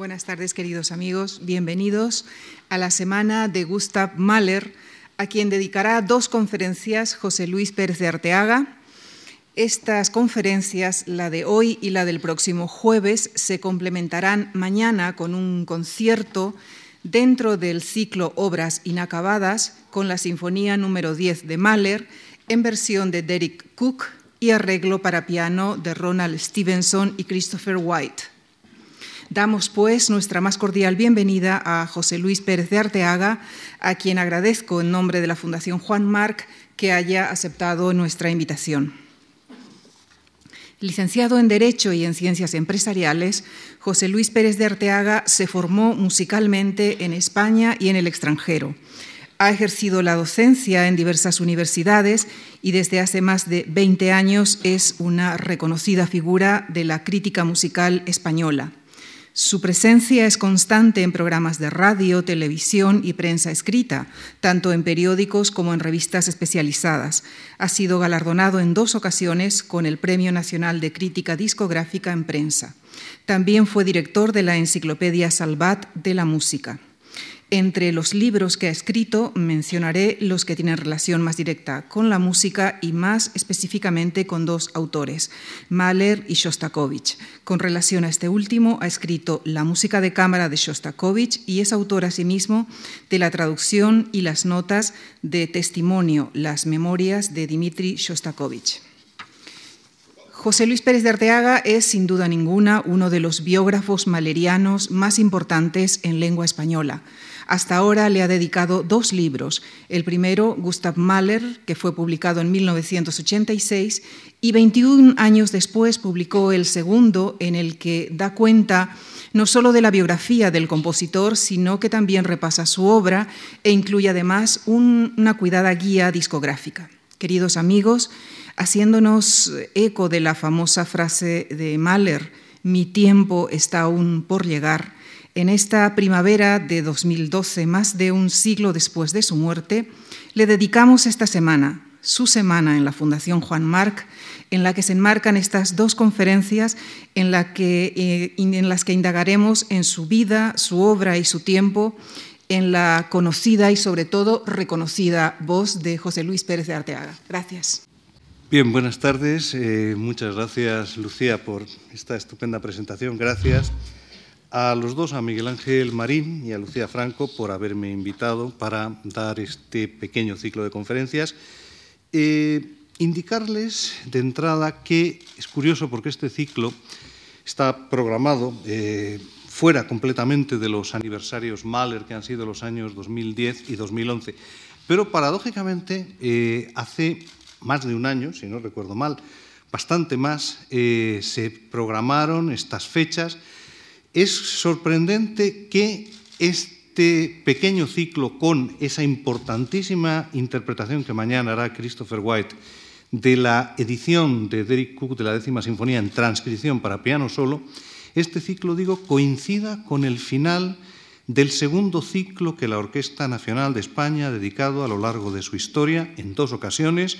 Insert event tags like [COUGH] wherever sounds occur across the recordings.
Buenas tardes, queridos amigos. Bienvenidos a la semana de Gustav Mahler, a quien dedicará dos conferencias José Luis Pérez de Arteaga. Estas conferencias, la de hoy y la del próximo jueves, se complementarán mañana con un concierto dentro del ciclo Obras Inacabadas con la Sinfonía número 10 de Mahler en versión de Derek Cook y arreglo para piano de Ronald Stevenson y Christopher White. Damos pues nuestra más cordial bienvenida a José Luis Pérez de Arteaga, a quien agradezco en nombre de la Fundación Juan Marc que haya aceptado nuestra invitación. Licenciado en Derecho y en Ciencias Empresariales, José Luis Pérez de Arteaga se formó musicalmente en España y en el extranjero. Ha ejercido la docencia en diversas universidades y desde hace más de 20 años es una reconocida figura de la crítica musical española. Su presencia es constante en programas de radio, televisión y prensa escrita, tanto en periódicos como en revistas especializadas. Ha sido galardonado en dos ocasiones con el Premio Nacional de Crítica Discográfica en Prensa. También fue director de la Enciclopedia Salvat de la Música. Entre los libros que ha escrito mencionaré los que tienen relación más directa con la música y más específicamente con dos autores, Mahler y Shostakovich. Con relación a este último, ha escrito La música de cámara de Shostakovich y es autor asimismo de la traducción y las notas de testimonio, las memorias de Dmitri Shostakovich. José Luis Pérez de Arteaga es, sin duda ninguna, uno de los biógrafos malerianos más importantes en lengua española. Hasta ahora le ha dedicado dos libros. El primero, Gustav Mahler, que fue publicado en 1986, y 21 años después publicó el segundo, en el que da cuenta no solo de la biografía del compositor, sino que también repasa su obra e incluye además una cuidada guía discográfica. Queridos amigos, haciéndonos eco de la famosa frase de Mahler, mi tiempo está aún por llegar, en esta primavera de 2012, más de un siglo después de su muerte, le dedicamos esta semana, su semana en la Fundación Juan Marc, en la que se enmarcan estas dos conferencias en, eh, en las que indagaremos en su vida, su obra y su tiempo, en la conocida y sobre todo reconocida voz de José Luis Pérez de Arteaga. Gracias. Bien, buenas tardes. Eh, muchas gracias, Lucía, por esta estupenda presentación. Gracias a los dos, a Miguel Ángel Marín y a Lucía Franco, por haberme invitado para dar este pequeño ciclo de conferencias. Eh, indicarles de entrada que es curioso porque este ciclo está programado eh, fuera completamente de los aniversarios Mahler, que han sido los años 2010 y 2011. Pero paradójicamente, eh, hace más de un año, si no recuerdo mal, bastante más, se programaron estas fechas es sorprendente que este pequeño ciclo con esa importantísima interpretación que mañana hará Christopher White de la edición de Derek Cook de la décima sinfonía en transcripción para piano solo, este ciclo, digo, coincida con el final del segundo ciclo que la Orquesta Nacional de España ha dedicado a lo largo de su historia en dos ocasiones,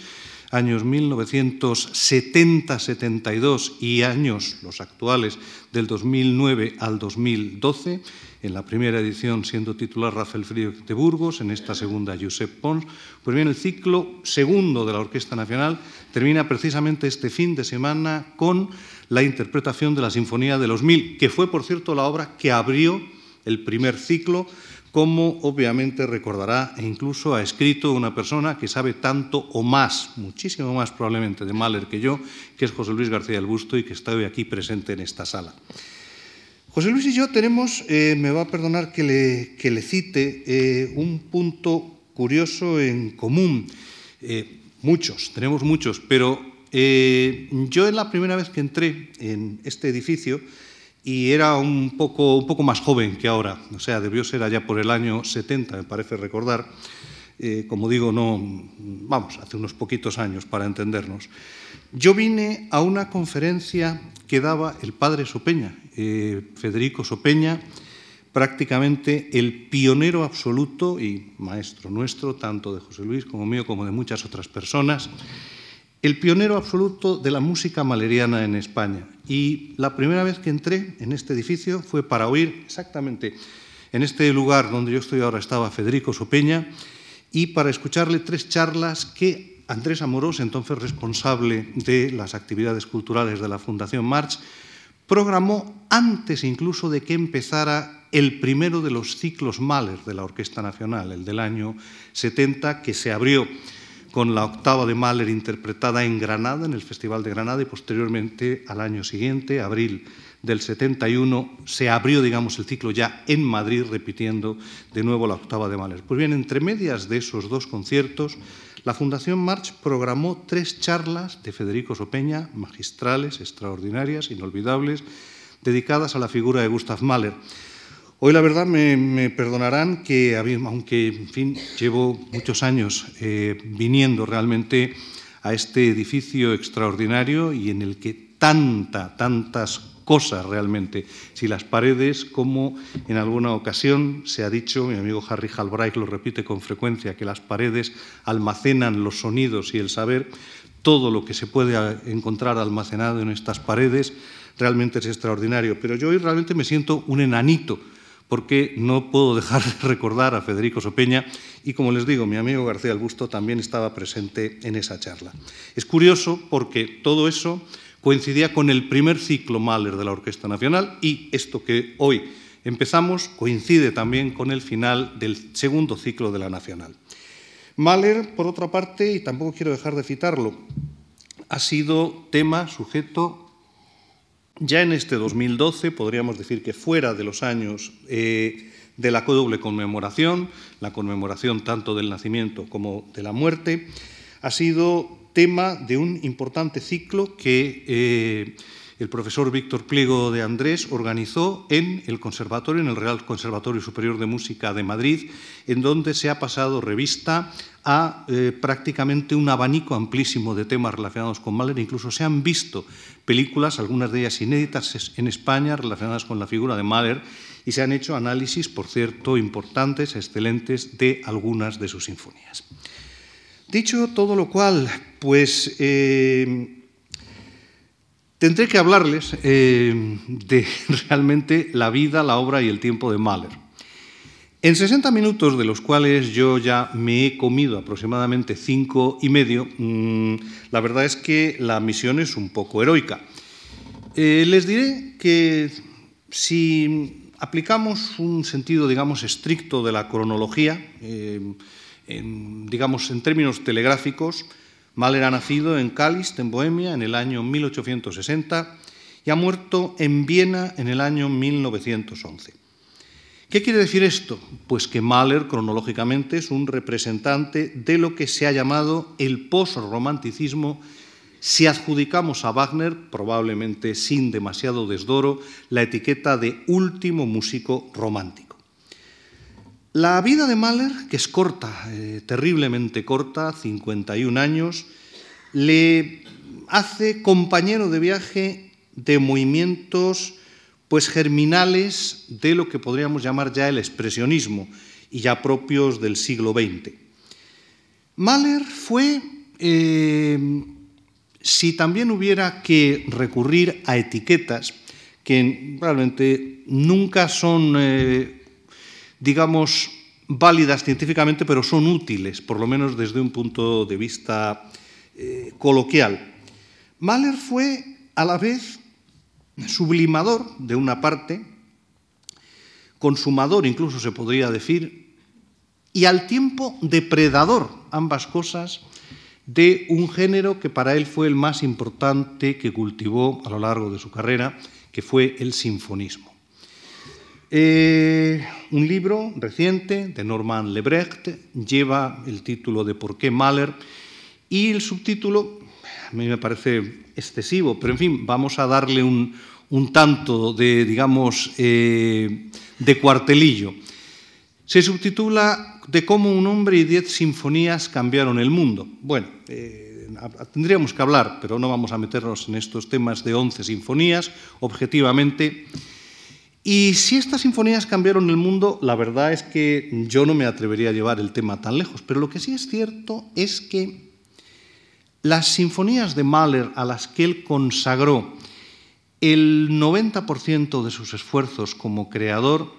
años 1970-72 y años, los actuales, del 2009 al 2012, en la primera edición siendo titular Rafael Frío de Burgos, en esta segunda Josep Pons. Pues bien, el ciclo segundo de la Orquesta Nacional termina precisamente este fin de semana con la interpretación de la Sinfonía de los Mil, que fue, por cierto, la obra que abrió el primer ciclo como obviamente recordará e incluso ha escrito una persona que sabe tanto o más, muchísimo más probablemente de Mahler que yo, que es José Luis García del Busto y que está hoy aquí presente en esta sala. José Luis y yo tenemos, eh, me va a perdonar que le, cite, eh, un punto curioso en común. Eh, muchos, tenemos muchos, pero yo en la primera vez que entré en este edificio, y era un poco, un poco más joven que ahora, o sea, debió ser allá por el año 70, me parece recordar. Eh, como digo, no, vamos, hace unos poquitos años para entendernos. Yo vine a una conferencia que daba el padre Sopeña, eh, Federico Sopeña, prácticamente el pionero absoluto y maestro nuestro, tanto de José Luis como mío, como de muchas otras personas, el pionero absoluto de la música maleriana en España. Y la primera vez que entré en este edificio fue para oír exactamente en este lugar donde yo estoy ahora estaba Federico Sopeña y para escucharle tres charlas que Andrés Amorós, entonces responsable de las actividades culturales de la Fundación March, programó antes incluso de que empezara el primero de los ciclos Mahler de la Orquesta Nacional, el del año 70, que se abrió con la octava de Mahler interpretada en Granada, en el Festival de Granada, y posteriormente, al año siguiente, abril del 71, se abrió, digamos, el ciclo ya en Madrid, repitiendo de nuevo la octava de Mahler. Pues bien, entre medias de esos dos conciertos, la Fundación March programó tres charlas de Federico Sopeña, magistrales, extraordinarias, inolvidables, dedicadas a la figura de Gustav Mahler. Hoy la verdad me, perdonarán que, aunque en fin, llevo muchos años eh, viniendo realmente a este edificio extraordinario y en el que tanta, tantas cosas realmente, si las paredes, como en alguna ocasión se ha dicho, mi amigo Harry Halbright lo repite con frecuencia, que las paredes almacenan los sonidos y el saber, todo lo que se puede encontrar almacenado en estas paredes realmente es extraordinario. Pero yo hoy realmente me siento un enanito porque no puedo dejar de recordar a Federico Sopeña y, como les digo, mi amigo García Albusto también estaba presente en esa charla. Es curioso porque todo eso coincidía con el primer ciclo Mahler de la Orquesta Nacional y esto que hoy empezamos coincide también con el final del segundo ciclo de la Nacional. Mahler, por otra parte, y tampoco quiero dejar de citarlo, ha sido tema sujeto ya en este 2012, podríamos decir que fuera de los años eh, de la doble conmemoración, la conmemoración tanto del nacimiento como de la muerte, ha sido tema de un importante ciclo que eh, el profesor Víctor Pliego de Andrés organizó en el Conservatorio, en el Real Conservatorio Superior de Música de Madrid, en donde se ha pasado revista a eh, prácticamente un abanico amplísimo de temas relacionados con Mahler. Incluso se han visto películas, algunas de ellas inéditas en España, relacionadas con la figura de Mahler, y se han hecho análisis, por cierto, importantes, excelentes, de algunas de sus sinfonías. Dicho todo lo cual, pues eh, tendré que hablarles eh, de [LAUGHS] realmente la vida, la obra y el tiempo de Mahler. En 60 minutos, de los cuales yo ya me he comido aproximadamente cinco y medio, mm, la verdad es que la misión es un poco heroica. Eh, les diré que si aplicamos un sentido, digamos, estricto de la cronología, eh, digamos, en términos telegráficos, Mahler ha nacido en Kalist, en Bohemia, en el año 1860 y ha muerto en Viena en el año 1911. ¿Qué quiere decir esto? Pues que Mahler, cronológicamente, es un representante de lo que se ha llamado el post-romanticismo si adjudicamos a Wagner, probablemente sin demasiado desdoro, la etiqueta de último músico romántico. La vida de Mahler, que es corta, eh, terriblemente corta, 51 años, le hace compañero de viaje de movimientos pues germinales de lo que podríamos llamar ya el expresionismo y ya propios del siglo XX. Mahler fue, eh, si también hubiera que recurrir a etiquetas que realmente nunca son, eh, digamos, válidas científicamente, pero son útiles, por lo menos desde un punto de vista eh, coloquial. Mahler fue a la vez sublimador de una parte, consumador incluso se podría decir, y al tiempo depredador, ambas cosas, de un género que para él fue el más importante que cultivó a lo largo de su carrera, que fue el sinfonismo. Eh, un libro reciente de Norman Lebrecht lleva el título de ¿Por qué Mahler? y el subtítulo, a mí me parece excesivo, pero en fin, vamos a darle un, un tanto de, digamos, eh, de cuartelillo. Se subtitula De cómo un hombre y diez sinfonías cambiaron el mundo. Bueno, eh, tendríamos que hablar, pero no vamos a meternos en estos temas de once sinfonías, objetivamente. Y si estas sinfonías cambiaron el mundo, la verdad es que yo no me atrevería a llevar el tema tan lejos, pero lo que sí es cierto es que Las sinfonías de Mahler a las que él consagró el 90% de sus esfuerzos como creador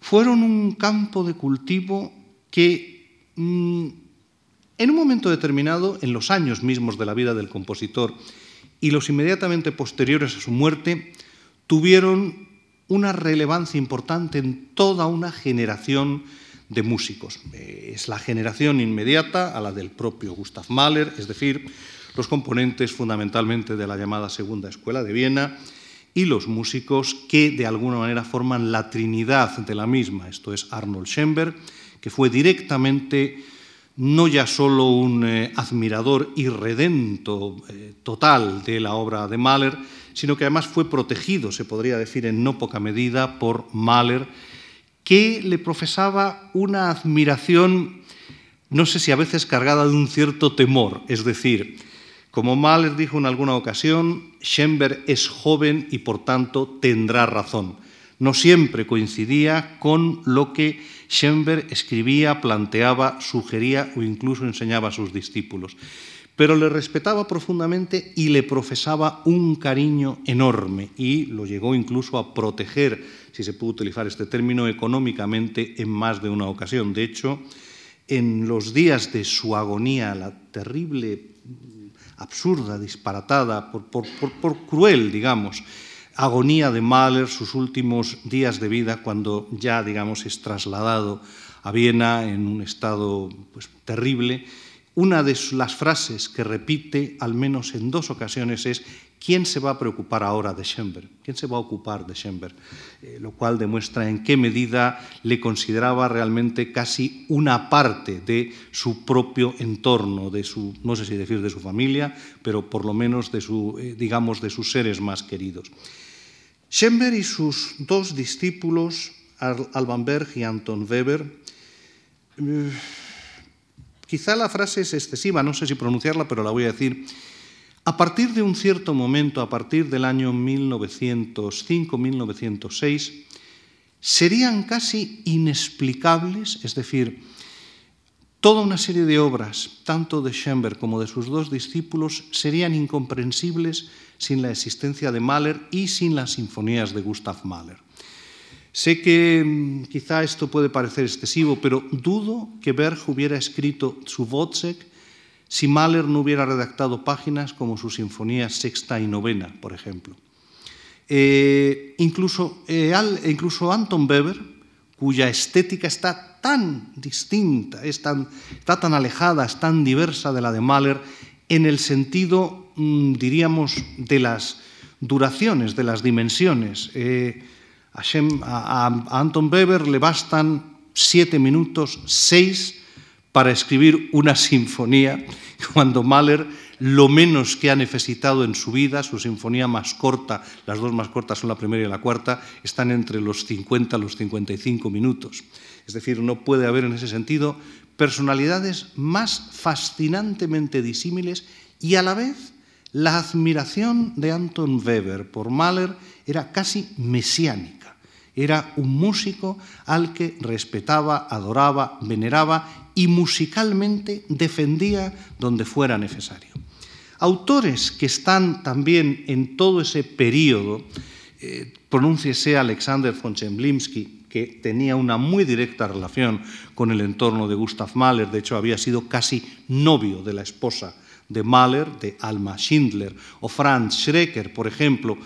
fueron un campo de cultivo que mm, en un momento determinado, en los años mismos de la vida del compositor y los inmediatamente posteriores a su muerte, tuvieron una relevancia importante en toda una generación de músicos. Es la generación inmediata a la del propio Gustav Mahler, es decir, los componentes fundamentalmente de la llamada Segunda Escuela de Viena y los músicos que de alguna manera forman la trinidad de la misma. Esto es Arnold Schoenberg, que fue directamente no ya solo un eh, admirador irredento eh, total de la obra de Mahler, sino que además fue protegido, se podría decir en no poca medida, por Mahler, que le profesaba una admiración, no sé si a veces cargada de un cierto temor, es decir, como Mahler dijo en alguna ocasión, Schoenberg es joven y por tanto tendrá razón. No siempre coincidía con lo que Schoenberg escribía, planteaba, sugería o incluso enseñaba a sus discípulos. Pero le respetaba profundamente y le profesaba un cariño enorme y lo llegó incluso a proteger, si se puede utilizar este término, económicamente en más de una ocasión. De hecho, en los días de su agonía, la terrible absurda, disparatada, por, cruel, digamos, agonía de Mahler, sus últimos días de vida, cuando ya, digamos, es trasladado a Viena en un estado pues, terrible. Una de las frases que repite, al menos en dos ocasiones, es ¿quién se va a preocupar ahora de Schoenberg? ¿Quién se va a ocupar de Schoenberg? Eh, lo cual demuestra en qué medida le consideraba realmente casi una parte de su propio entorno, de su, no sé si decir de su familia, pero por lo menos de su, eh, digamos, de sus seres más queridos. Schoenberg y sus dos discípulos, Alban Berg y Anton Weber, eh, quizá la frase es excesiva, no sé si pronunciarla, pero la voy a decir, a partir de un cierto momento, a partir del año 1905-1906, serían casi inexplicables, es decir, toda una serie de obras, tanto de Schoenberg como de sus dos discípulos, serían incomprensibles sin la existencia de Mahler y sin las sinfonías de Gustav Mahler. Sé que mm, quizá esto puede parecer excesivo, pero dudo que Berg hubiera escrito su Wozzeck si Mahler no hubiera redactado páginas como su Sinfonía Sexta y Novena, por ejemplo. Eh, incluso, eh, incluso Anton Weber, cuya estética está tan distinta, está tan alejada, es tan diversa de la de Mahler, en el sentido, mm, diríamos, de las duraciones, de las dimensiones. Eh, a, Anton Weber le bastan siete minutos, seis para escribir una [LAUGHS] sinfonía, cuando Mahler lo menos que ha necesitado en su vida, su sinfonía más corta, las dos más cortas son la primera y la cuarta, están entre los 50 y los 55 minutos. Es decir, no puede haber en ese sentido personalidades más fascinantemente disímiles y a la vez la admiración de Anton Weber por Mahler era casi mesiánica. Era un músico al que respetaba, adoraba, veneraba y musicalmente defendía donde fuera necesario. Autores que están también en todo ese periodo, eh, pronúnciese Alexander von Chemblimsky, que tenía una muy directa relación con el entorno de Gustav Mahler, de hecho había sido casi novio de la esposa de Mahler, de Alma Schindler, o Franz Schrecker, por ejemplo,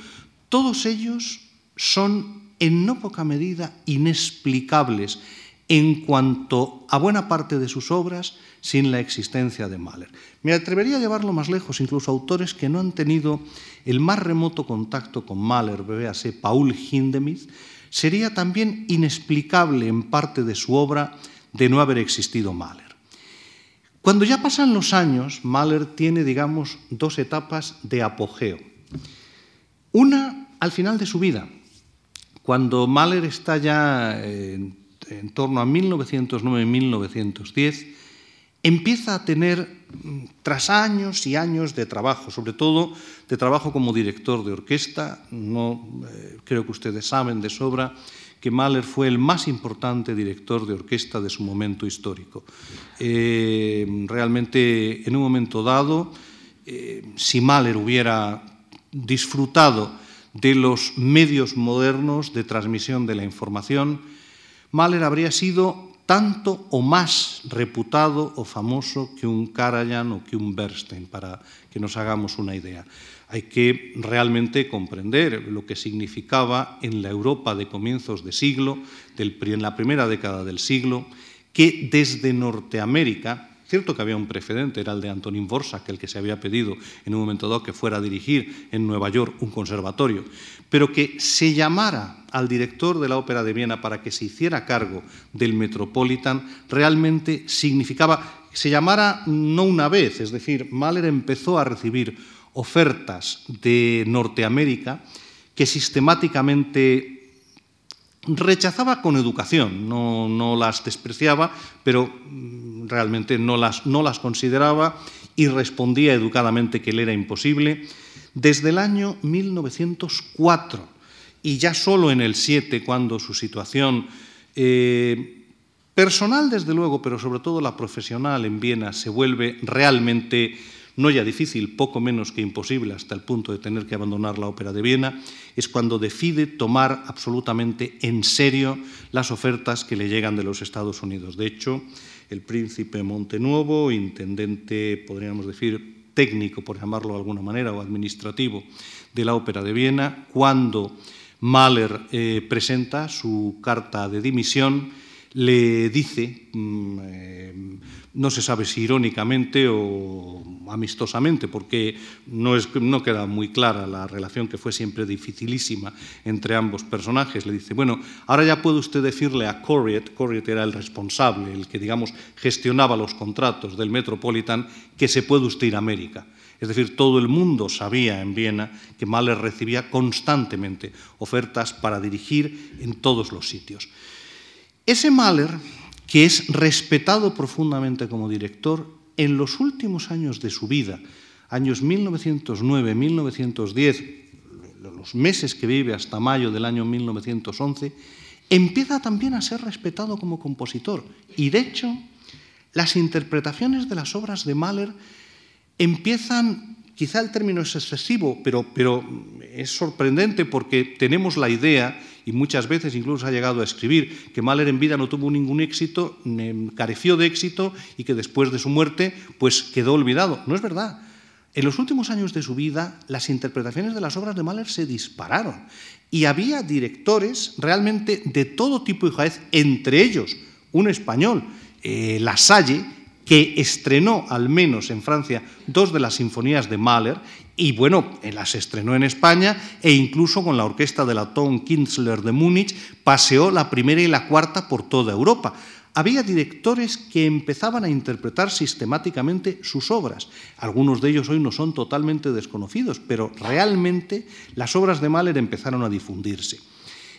todos ellos son en no poca medida inexplicables en cuanto a buena parte de sus obras sin la existencia de Mahler. Me atrevería a llevarlo más lejos, incluso autores que no han tenido el más remoto contacto con Mahler, véase Paul Hindemith, sería también inexplicable en parte de su obra de no haber existido Mahler. Cuando ya pasan los años, Mahler tiene, digamos, dos etapas de apogeo. Una al final de su vida, cuando Mahler está ya en en torno a 1909-1910, empieza a tener, mm, tras años y años de trabajo, sobre todo de trabajo como director de orquesta, eh, creo que ustedes saben de sobra que Mahler fue el más importante director de orquesta de su momento histórico. Eh, realmente, en un momento dado, eh, si Mahler hubiera disfrutado de los medios modernos de transmisión de la información, Mahler habría sido tanto o más reputado o famoso que un Karajan o que un Bernstein, para que nos hagamos una idea. Hay que realmente comprender lo que significaba en la Europa de comienzos de siglo, en la primera década del siglo, que desde Norteamérica, cierto que había un precedente, era el de Antonín Borsak, el que se había pedido en un momento dado que fuera a dirigir en Nueva York un conservatorio, pero que se llamara al director de la Ópera de Viena para que se hiciera cargo del Metropolitan, realmente significaba, se llamara no una vez, es decir, Mahler empezó a recibir ofertas de Norteamérica que sistemáticamente rechazaba con educación, no, las despreciaba, pero mm, realmente no las, consideraba y respondía educadamente que le era imposible. Desde el año 1904 y ya solo en el 7, cuando su situación eh, personal, desde luego, pero sobre todo la profesional en Viena se vuelve realmente no ya difícil, poco menos que imposible, hasta el punto de tener que abandonar la ópera de Viena, es cuando decide tomar absolutamente en serio las ofertas que le llegan de los Estados Unidos. De hecho, el príncipe Montenuovo, intendente, podríamos decir, técnico, por llamarlo de alguna manera, o administrativo de la ópera de Viena, cuando Mahler eh, presenta su carta de dimisión, le dice, mm, eh, no se sabe si irónicamente o amistosamente, porque no, queda muy clara la relación que fue siempre dificilísima entre ambos personajes, le dice, bueno, ahora ya puede usted decirle a Corriet, Corriet era el responsable, el que, digamos, gestionaba los contratos del Metropolitan, que se puede usted ir a América. Es decir, todo el mundo sabía en Viena que Mahler recibía constantemente ofertas para dirigir en todos los sitios. Ese Mahler, que es respetado profundamente como director, en los últimos años de su vida, años 1909-1910, los meses que vive hasta mayo del año 1911, empieza también a ser respetado como compositor. Y de hecho, las interpretaciones de las obras de Mahler empiezan Quizá el término es excesivo, pero, pero es sorprendente porque tenemos la idea, y muchas veces incluso ha llegado a escribir, que Mahler en vida no tuvo ningún éxito, careció de éxito y que después de su muerte pues quedó olvidado. No es verdad. En los últimos años de su vida, las interpretaciones de las obras de Mahler se dispararon y había directores realmente de todo tipo y jaez, entre ellos un español, eh, La Salle, que estrenó al menos en Francia dos de las sinfonías de Mahler y bueno, las estrenó en España e incluso con la orquesta de la Tom Kinsler de Múnich paseó la primera y la cuarta por toda Europa. Había directores que empezaban a interpretar sistemáticamente sus obras. Algunos de ellos hoy no son totalmente desconocidos, pero realmente las obras de Mahler empezaron a difundirse.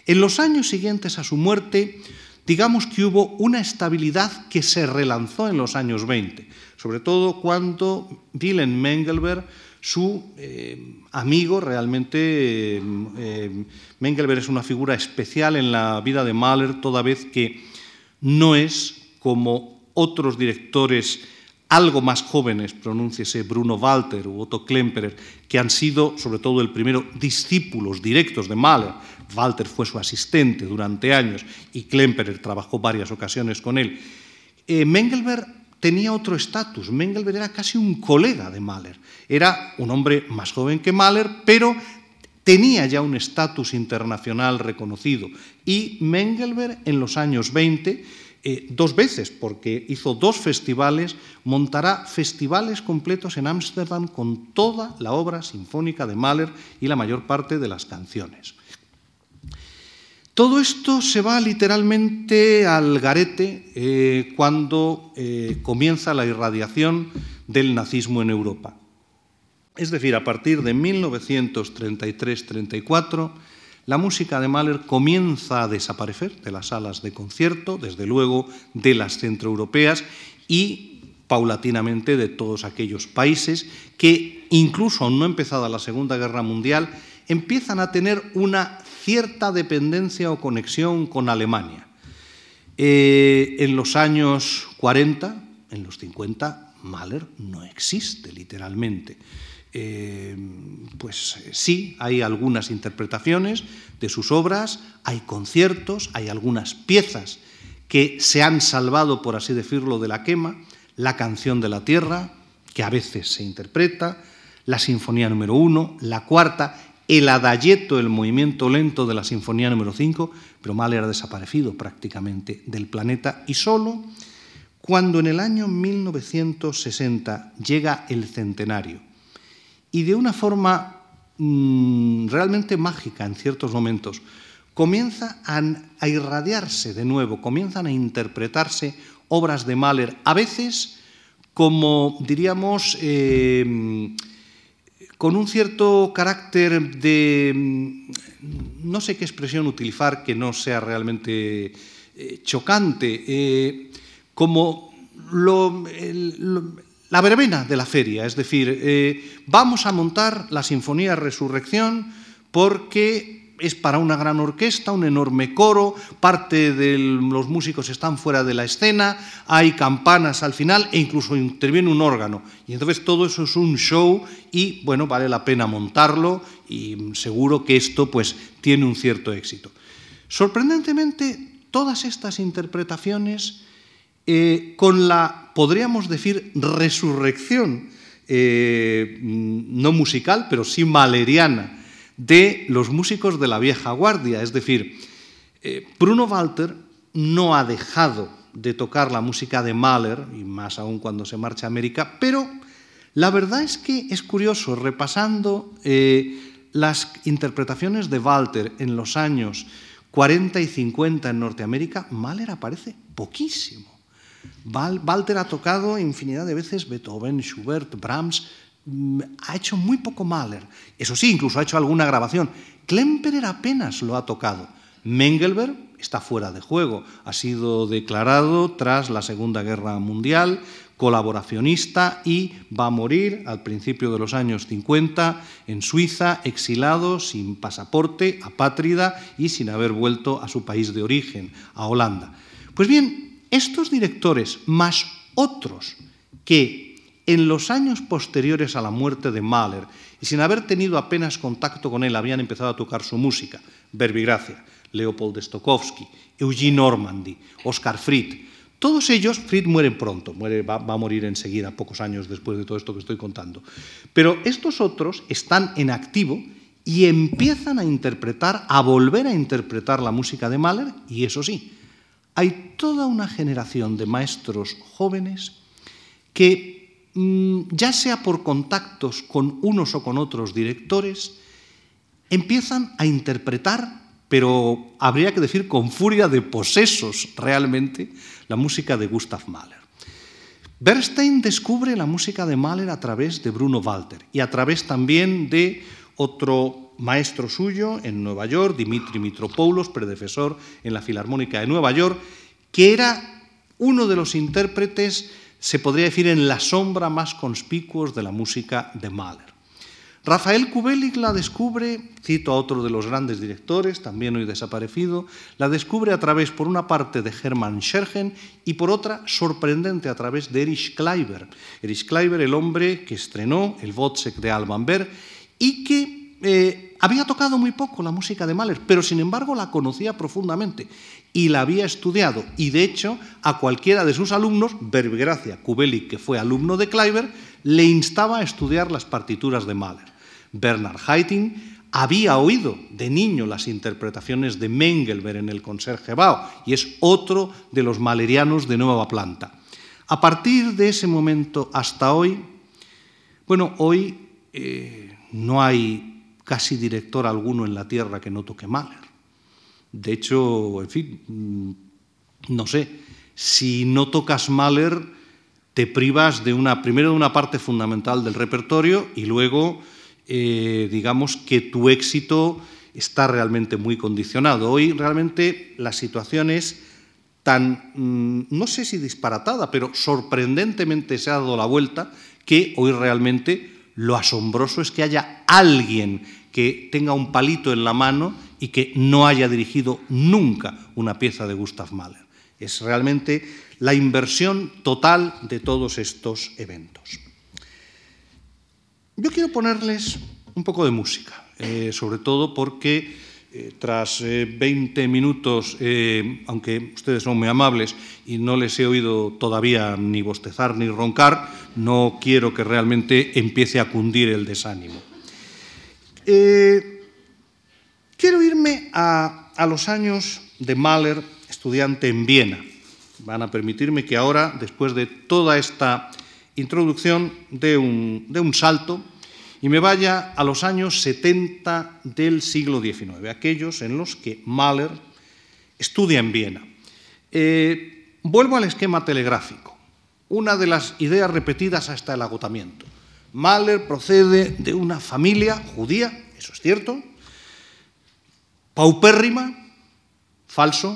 En los años siguientes a su muerte, digamos que hubo una estabilidad que se relanzó en los años 20, sobre todo cuando Wilhelm Mengelberg, su eh, amigo, realmente eh, eh, Mengelberg es una figura especial en la vida de Mahler, toda vez que no es como otros directores algo más jóvenes, pronúnciese Bruno Walter u Otto Klemperer, que han sido, sobre todo el primero, discípulos directos de Mahler. Walter fue su asistente durante años y Klemperer trabajó varias ocasiones con él. Mengelberg tenía otro estatus. Mengelberg era casi un colega de Mahler. Era un hombre más joven que Mahler, pero tenía ya un estatus internacional reconocido. Y Mengelberg en los años 20 eh, dos veces, porque hizo dos festivales, montará festivales completos en Ámsterdam con toda la obra sinfónica de Mahler y la mayor parte de las canciones. Todo esto se va literalmente al garete eh, cuando eh, comienza la irradiación del nazismo en Europa. Es decir, a partir de 1933-34, la música de Mahler comienza a desaparecer de las salas de concierto, desde luego de las centroeuropeas y paulatinamente de todos aquellos países que, incluso aún no empezada la Segunda Guerra Mundial, empiezan a tener una cierta dependencia o conexión con Alemania. Eh, en los años 40, en los 50, Mahler no existe literalmente. Eh, pues sí, hay algunas interpretaciones de sus obras, hay conciertos, hay algunas piezas que se han salvado, por así decirlo, de la quema, la canción de la tierra, que a veces se interpreta, la sinfonía número uno, la cuarta, el adagietto, el movimiento lento de la sinfonía número cinco, pero Mahler ha desaparecido prácticamente del planeta y solo cuando en el año 1960 llega el centenario. Y de una forma mmm, realmente mágica en ciertos momentos, comienza a, a, irradiarse de nuevo, comienzan a interpretarse obras de Mahler, a veces como, diríamos, eh, con un cierto carácter de, mm, no sé qué expresión utilizar que no sea realmente eh, chocante, eh, como la verbena de la feria, es decir, eh, vamos a montar la Sinfonía Resurrección porque es para una gran orquesta, un enorme coro, parte de los músicos están fuera de la escena, hay campanas al final e incluso interviene un órgano. Y entonces todo eso es un show y, bueno, vale la pena montarlo y seguro que esto pues tiene un cierto éxito. Sorprendentemente, todas estas interpretaciones eh, con la, podríamos decir, resurrección, eh, no musical, pero sí maleriana, de los músicos de la vieja guardia. Es decir, eh, Bruno Walter no ha dejado de tocar la música de Mahler, y más aún cuando se marcha a América, pero la verdad es que es curioso, repasando eh, las interpretaciones de Walter en los años 40 y 50 en Norteamérica, Mahler aparece poquísimo. Walter ha tocado infinidad de veces Beethoven, Schubert, Brahms, ha hecho muy poco Mahler. Eso sí, incluso ha hecho alguna grabación. Klemperer apenas lo ha tocado. Mengelberg está fuera de juego. Ha sido declarado tras la Segunda Guerra Mundial colaboracionista y va a morir al principio de los años 50 en Suiza, exilado, sin pasaporte, apátrida y sin haber vuelto a su país de origen, a Holanda. Pues bien, estos directores, más otros que en los años posteriores a la muerte de Mahler y sin haber tenido apenas contacto con él habían empezado a tocar su música, Verbigracia, Leopold Stokowski, Eugene Normandy, Oscar Fried, todos ellos, Fried muere pronto, va, a morir enseguida, pocos años después de todo esto que estoy contando. Pero estos otros están en activo y empiezan a interpretar, a volver a interpretar la música de Mahler, y eso sí, hay toda una generación de maestros jóvenes que, ya sea por contactos con unos o con otros directores, empiezan a interpretar, pero habría que decir con furia de posesos realmente, la música de Gustav Mahler. Bernstein descubre la música de Mahler a través de Bruno Walter y a través también de otro maestro suyo en Nueva York, Dimitri Mitropoulos, predecesor en la Filarmónica de Nueva York, que era uno de los intérpretes, se podría decir, en la sombra más conspicuos de la música de Mahler. Rafael Kubelik la descubre, cito a otro de los grandes directores, también hoy desaparecido, la descubre a través, por una parte, de Hermann Scherchen y por otra, sorprendente, a través de Erich Kleiber. Erich Kleiber, el hombre que estrenó el Wozzeck de Alban Berg y que eh, había tocado muy poco la música de Mahler, pero sin embargo la conocía profundamente y la había estudiado. Y de hecho, a cualquiera de sus alumnos, Verbigracia Kubelik, que fue alumno de Kleiber, le instaba a estudiar las partituras de Mahler. Bernard Haitink había oído de niño las interpretaciones de Mengelberg en el Concertgebouw y es otro de los malerianos de nueva planta. A partir de ese momento hasta hoy, bueno, hoy eh, no hay casi director alguno en la tierra que no toque Mahler. De hecho, en fin, mm, no sé, si no tocas Mahler, te privas de una, primero de una parte fundamental del repertorio y luego, eh, digamos, que tu éxito está realmente muy condicionado. Hoy realmente la situación es tan, mm, no sé si disparatada, pero sorprendentemente se ha dado la vuelta que hoy realmente lo asombroso es que haya alguien que tenga un palito en la mano y que no haya dirigido nunca una pieza de Gustav Mahler. Es realmente la inversión total de todos estos eventos. Yo quiero ponerles un poco de música, eh, sobre todo porque eh, tras 20 eh, minutos, aunque ustedes son muy amables y no les he oído todavía ni bostezar ni roncar, no quiero que realmente empiece a cundir el desánimo. Quiero irme a, a los años de Mahler, estudiante en Viena. Van a permitirme que ahora, después de toda esta introducción, dé un, un salto y me vaya a los años 70 del siglo XIX, aquellos en los que Mahler estudia en Viena. Eh, vuelvo al esquema telegráfico, una de las ideas repetidas hasta el agotamiento. Mahler procede de una familia judía, eso es cierto, paupérrima, falso,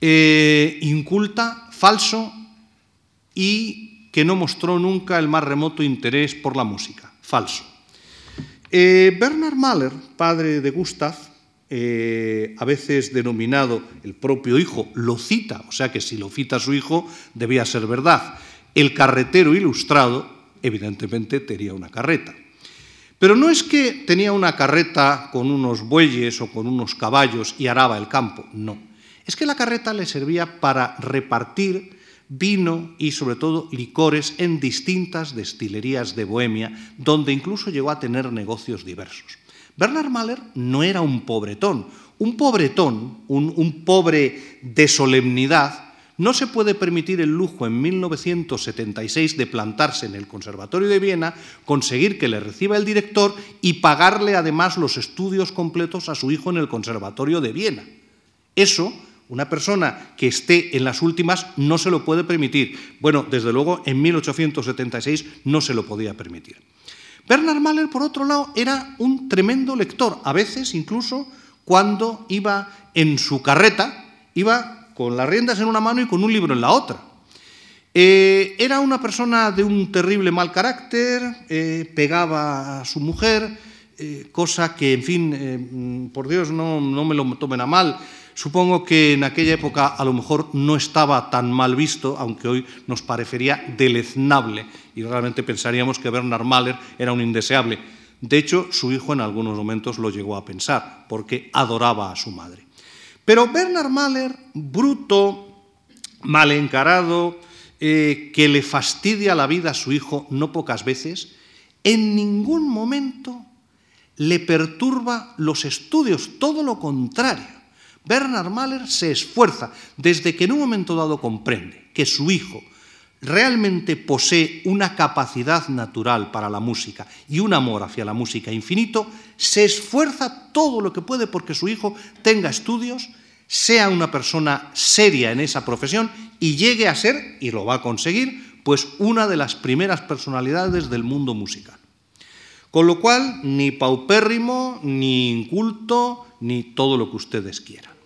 eh, inculta, falso y que no mostró nunca el más remoto interés por la música, falso. Eh, Bernard Mahler, padre de Gustav, eh, a veces denominado el propio hijo, lo cita, o sea que si lo cita su hijo debía ser verdad. El carretero ilustrado, evidentemente, tenía una carreta. Pero no es que tenía una carreta con unos bueyes o con unos caballos y araba el campo, no es que la carreta le servía para repartir vino y sobre todo licores en distintas destilerías de Bohemia, donde incluso llegó a tener negocios diversos. Bernard Mahler no era un pobretón. Un pobretón, un, un pobre de solemnidad, no se puede permitir el lujo en 1976 de plantarse en el Conservatorio de Viena, conseguir que le reciba el director y pagarle además los estudios completos a su hijo en el Conservatorio de Viena. Eso una persona que esté en las últimas no se lo puede permitir. Bueno, desde luego en 1876 no se lo podía permitir. Bernard Mahler, por otro lado, era un tremendo lector, a veces incluso cuando iba en su carreta, iba con las riendas en una mano y con un libro en la otra. Eh, era una persona de un terrible mal carácter, eh, pegaba a su mujer, eh, cosa que, en fin, por Dios, no, no me lo tomen a mal, Supongo que en aquella época a lo mejor no estaba tan mal visto, aunque hoy nos parecería deleznable y realmente pensaríamos que Bernard Mahler era un indeseable. De hecho, su hijo en algunos momentos lo llegó a pensar, porque adoraba a su madre. Pero Bernard Mahler, bruto, mal encarado, eh, que le fastidia la vida a su hijo no pocas veces, en ningún momento le perturba los estudios, todo lo contrario. Bernard Mahler se esfuerza desde que en un momento dado comprende que su hijo realmente posee una capacidad natural para la música y un amor hacia la música infinito, se esfuerza todo lo que puede porque su hijo tenga estudios, sea una persona seria en esa profesión y llegue a ser, y lo va a conseguir, pues una de las primeras personalidades del mundo musical. Con lo cual, ni paupérrimo, ni inculto, ni todo lo que ustedes quieran.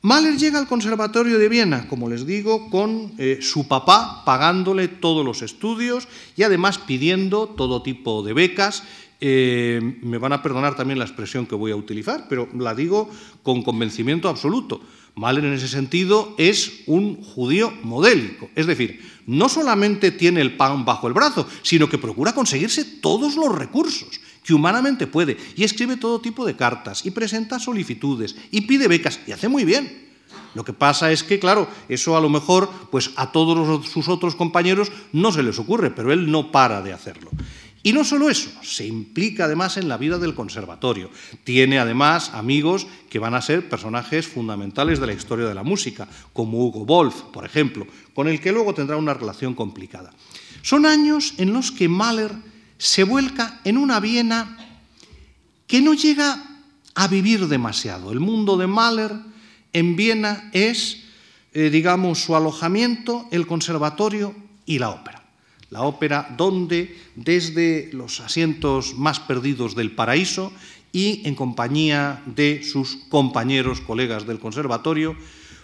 Mahler llega al Conservatorio de Viena, como les digo, con eh, su papá pagándole todos los estudios y además pidiendo todo tipo de becas. Eh, me van a perdonar también la expresión que voy a utilizar, pero la digo con convencimiento absoluto. Mahler en ese sentido es un judío modélico, es decir, no solamente tiene el pan bajo el brazo, sino que procura conseguirse todos los recursos que humanamente puede, y escribe todo tipo de cartas, y presenta solicitudes, y pide becas, y hace muy bien. Lo que pasa es que, claro, eso a lo mejor pues a todos sus otros compañeros no se les ocurre, pero él no para de hacerlo. Y no solo eso, se implica además en la vida del conservatorio. Tiene además amigos que van a ser personajes fundamentales de la historia de la música, como Hugo Wolf, por ejemplo, con el que luego tendrá una relación complicada. Son años en los que Mahler se vuelca en una Viena que no llega a vivir demasiado. El mundo de Mahler en Viena es, eh, digamos, su alojamiento, el conservatorio y la ópera. La ópera donde desde los asientos más perdidos del paraíso y en compañía de sus compañeros, colegas del conservatorio,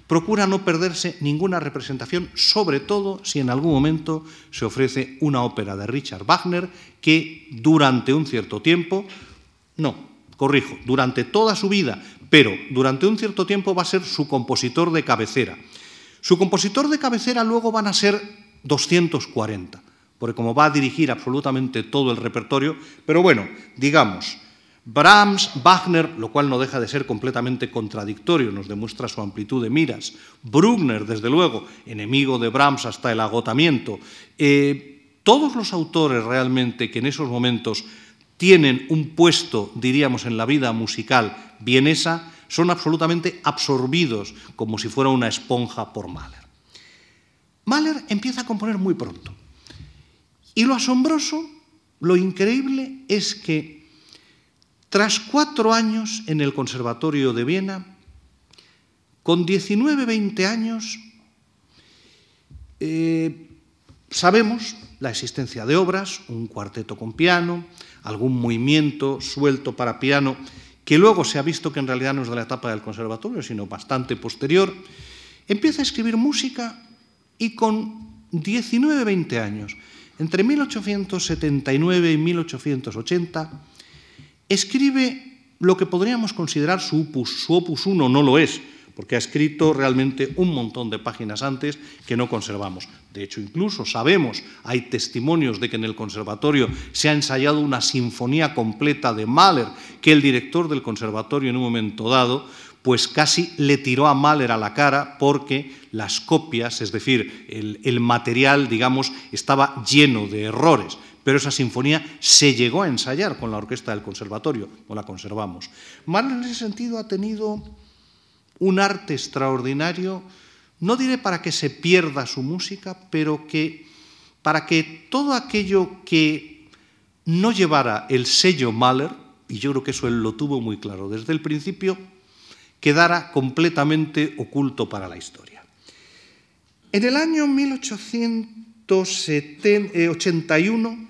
Procura no perderse ninguna representación, sobre todo si en algún momento se ofrece una ópera de Richard Wagner que durante un cierto tiempo No, corrijo, durante toda su vida, pero durante un cierto tiempo va a ser su compositor de cabecera. Su compositor de cabecera luego van a ser 240, porque como va a dirigir absolutamente todo el repertorio, pero bueno, digamos, Brahms, Wagner, lo cual no deja de ser completamente contradictorio, nos demuestra su amplitud de miras. Bruckner, desde luego, enemigo de Brahms hasta el agotamiento. Eh, todos los autores realmente que en esos momentos tienen un puesto, diríamos, en la vida musical vienesa, son absolutamente absorbidos como si fuera una esponja por Mahler. Mahler empieza a componer muy pronto. Y lo asombroso, lo increíble, es que tras cuatro años en el Conservatorio de Viena, con 19-20 años, eh, sabemos la existencia de obras, un cuarteto con piano, algún movimiento suelto para piano, que luego se ha visto que en realidad no es de la etapa del conservatorio, sino bastante posterior, empieza a escribir música y con 19-20 años, entre 1879 y 1880, escribe lo que podríamos considerar su opus, su opus 1 no lo es, porque ha escrito realmente un montón de páginas antes que no conservamos. De hecho, incluso sabemos, hay testimonios de que en el conservatorio se ha ensayado una sinfonía completa de Mahler, que el director del conservatorio en un momento dado, pues casi le tiró a Mahler a la cara porque las copias, es decir, el material, digamos, estaba lleno de errores pero esa sinfonía se llegó a ensayar con la orquesta del conservatorio, no la conservamos. Mahler en ese sentido ha tenido un arte extraordinario, no diré para que se pierda su música, pero que para que todo aquello que no llevara el sello Mahler, y yo creo que eso él lo tuvo muy claro desde el principio, quedara completamente oculto para la historia. En el año 1881,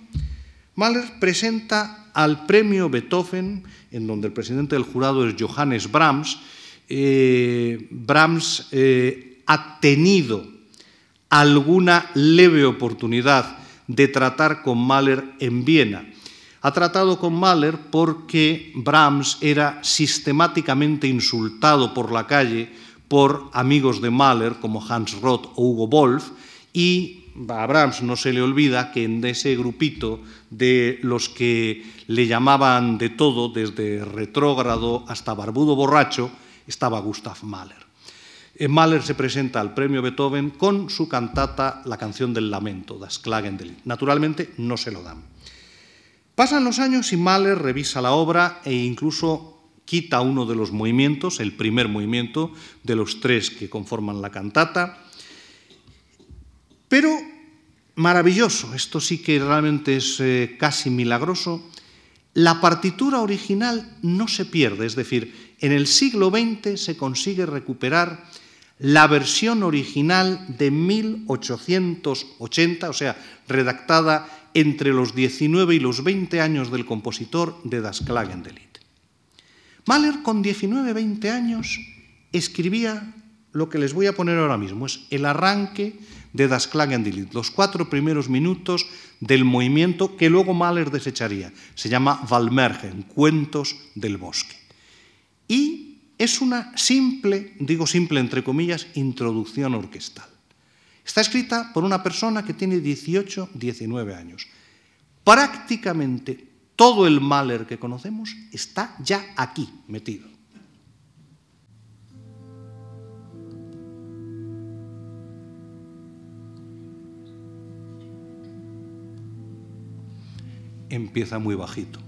Mahler presenta al premio Beethoven, en donde el presidente del jurado es Johannes Brahms. Eh, Brahms eh, ha tenido alguna leve oportunidad de tratar con Mahler en Viena. Ha tratado con Mahler porque Brahms era sistemáticamente insultado por la calle por amigos de Mahler como Hans Roth o Hugo Wolf y a Brahms no se le olvida que en ese grupito de los que le llamaban de todo, desde retrógrado hasta barbudo borracho, estaba Gustav Mahler. En Mahler se presenta al premio Beethoven con su cantata La canción del lamento, Das Klagen del Naturalmente no se lo dan. Pasan los años y Mahler revisa la obra e incluso quita uno de los movimientos, el primer movimiento de los tres que conforman la cantata, pero maravilloso, esto sí que realmente es eh, casi milagroso, la partitura original no se pierde, es decir, en el siglo XX se consigue recuperar la versión original de 1880, o sea, redactada entre los 19 y los 20 años del compositor de Das Klagenlied. Mahler con 19-20 años escribía lo que les voy a poner ahora mismo, es el arranque de Das Klagenlied, los cuatro primeros minutos del movimiento que luego Mahler desecharía. Se llama Valmergen, Cuentos del Bosque. Y es una simple, digo simple entre comillas, introducción orquestal. Está escrita por una persona que tiene 18, 19 años. Prácticamente todo el Mahler que conocemos está ya aquí metido. Empieza muy bajito.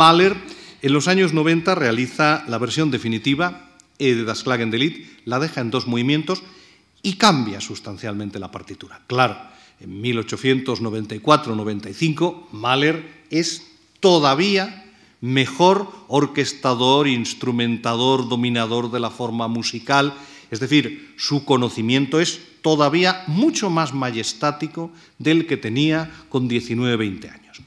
Mahler en los años 90 realiza la versión definitiva de Das Klagendelit, la deja en dos movimientos y cambia sustancialmente la partitura. Claro, en 1894-95 Mahler es todavía mejor orquestador, instrumentador, dominador de la forma musical, es decir, su conocimiento es todavía mucho más majestático del que tenía con 19-20 años.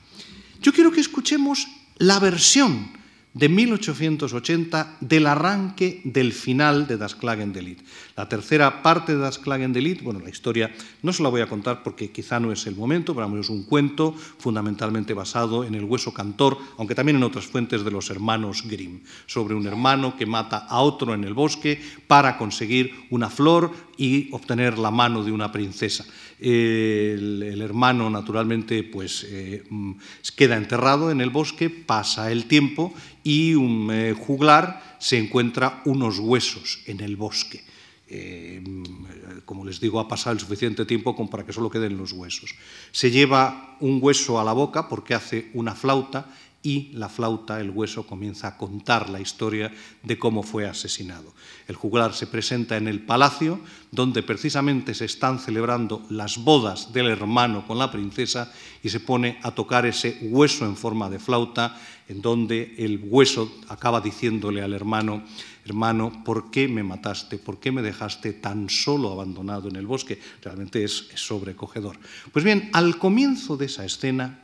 Yo quiero que escuchemos la versión de 1880 del arranque del final de Das Klagendelit. La tercera parte de Das Klagendelit, bueno, la historia no se la voy a contar porque quizá no es el momento, pero es un cuento fundamentalmente basado en el hueso cantor, aunque también en otras fuentes de los hermanos Grimm, sobre un hermano que mata a otro en el bosque para conseguir una flor y obtener la mano de una princesa el, hermano naturalmente pues eh, mm, queda enterrado en el bosque, pasa el tiempo y un eh, juglar se encuentra unos huesos en el bosque. Eh, mm, como les digo, ha pasado el suficiente tiempo como para que solo queden los huesos. Se lleva un hueso a la boca porque hace una flauta y la flauta, el hueso, comienza a contar la historia de cómo fue asesinado. El juglar se presenta en el palacio, donde precisamente se están celebrando las bodas del hermano con la princesa, y se pone a tocar ese hueso en forma de flauta, en donde el hueso acaba diciéndole al hermano, hermano, ¿por qué me mataste? ¿Por qué me dejaste tan solo abandonado en el bosque? Realmente es, sobrecogedor. Pues bien, al comienzo de esa escena,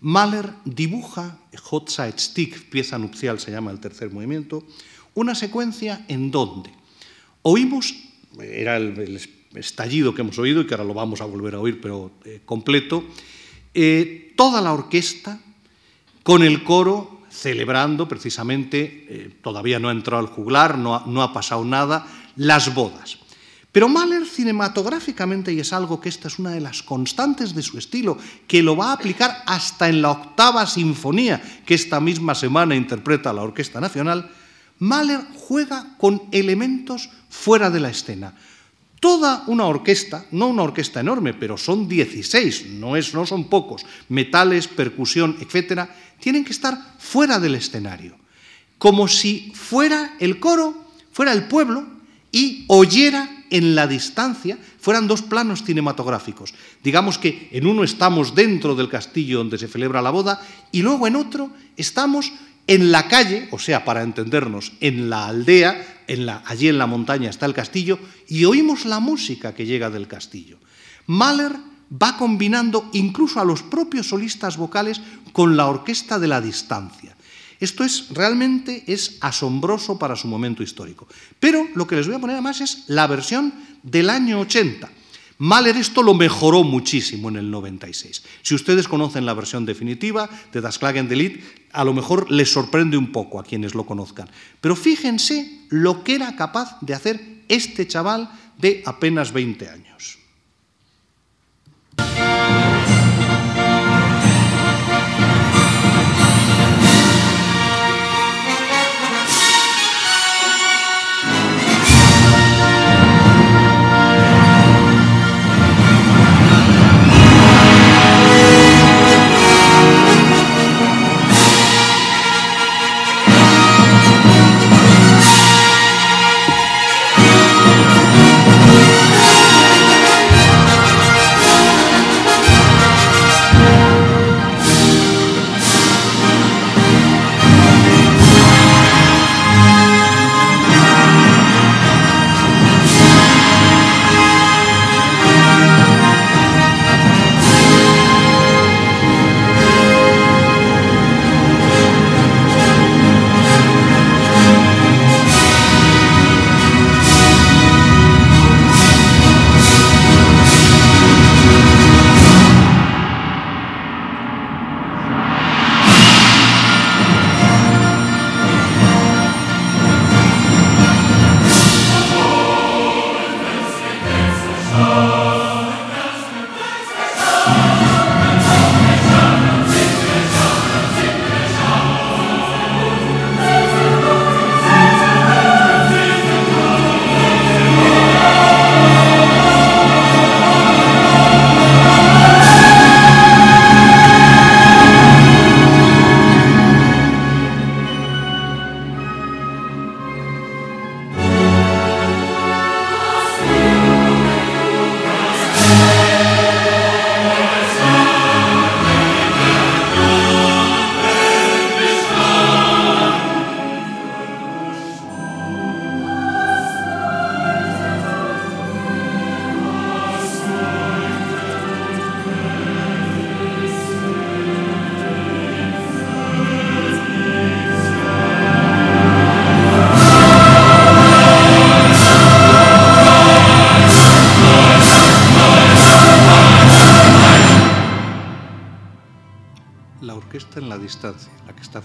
Mahler dibuja, Hochzeitstück, pieza nupcial se llama el tercer movimiento, una secuencia en donde oímos, era el, estallido que hemos oído y que ahora lo vamos a volver a oír, pero eh, completo, eh, toda la orquesta con el coro celebrando precisamente, eh, todavía no ha entrado al juglar, no no ha pasado nada, las bodas. Pero Mahler cinematográficamente, y es algo que esta es una de las constantes de su estilo, que lo va a aplicar hasta en la octava sinfonía que esta misma semana interpreta la Orquesta Nacional, Mahler juega con elementos fuera de la escena. Toda una orquesta, no una orquesta enorme, pero son 16, no, es, no son pocos, metales, percusión, etcétera, tienen que estar fuera del escenario, como si fuera el coro, fuera el pueblo y oyera en la distancia fueran dos planos cinematográficos. Digamos que en uno estamos dentro del castillo donde se celebra la boda y luego en otro estamos en la calle, o sea, para entendernos, en la aldea, en la, allí en la montaña está el castillo y oímos la música que llega del castillo. Mahler va combinando incluso a los propios solistas vocales con la orquesta de la distancia. Esto es realmente es asombroso para su momento histórico. Pero lo que les voy a poner además es la versión del año 80. Mahler esto lo mejoró muchísimo en el 96. Si ustedes conocen la versión definitiva de Das Klagen a lo mejor les sorprende un poco a quienes lo conozcan. Pero fíjense lo que era capaz de hacer este chaval de apenas 20 años.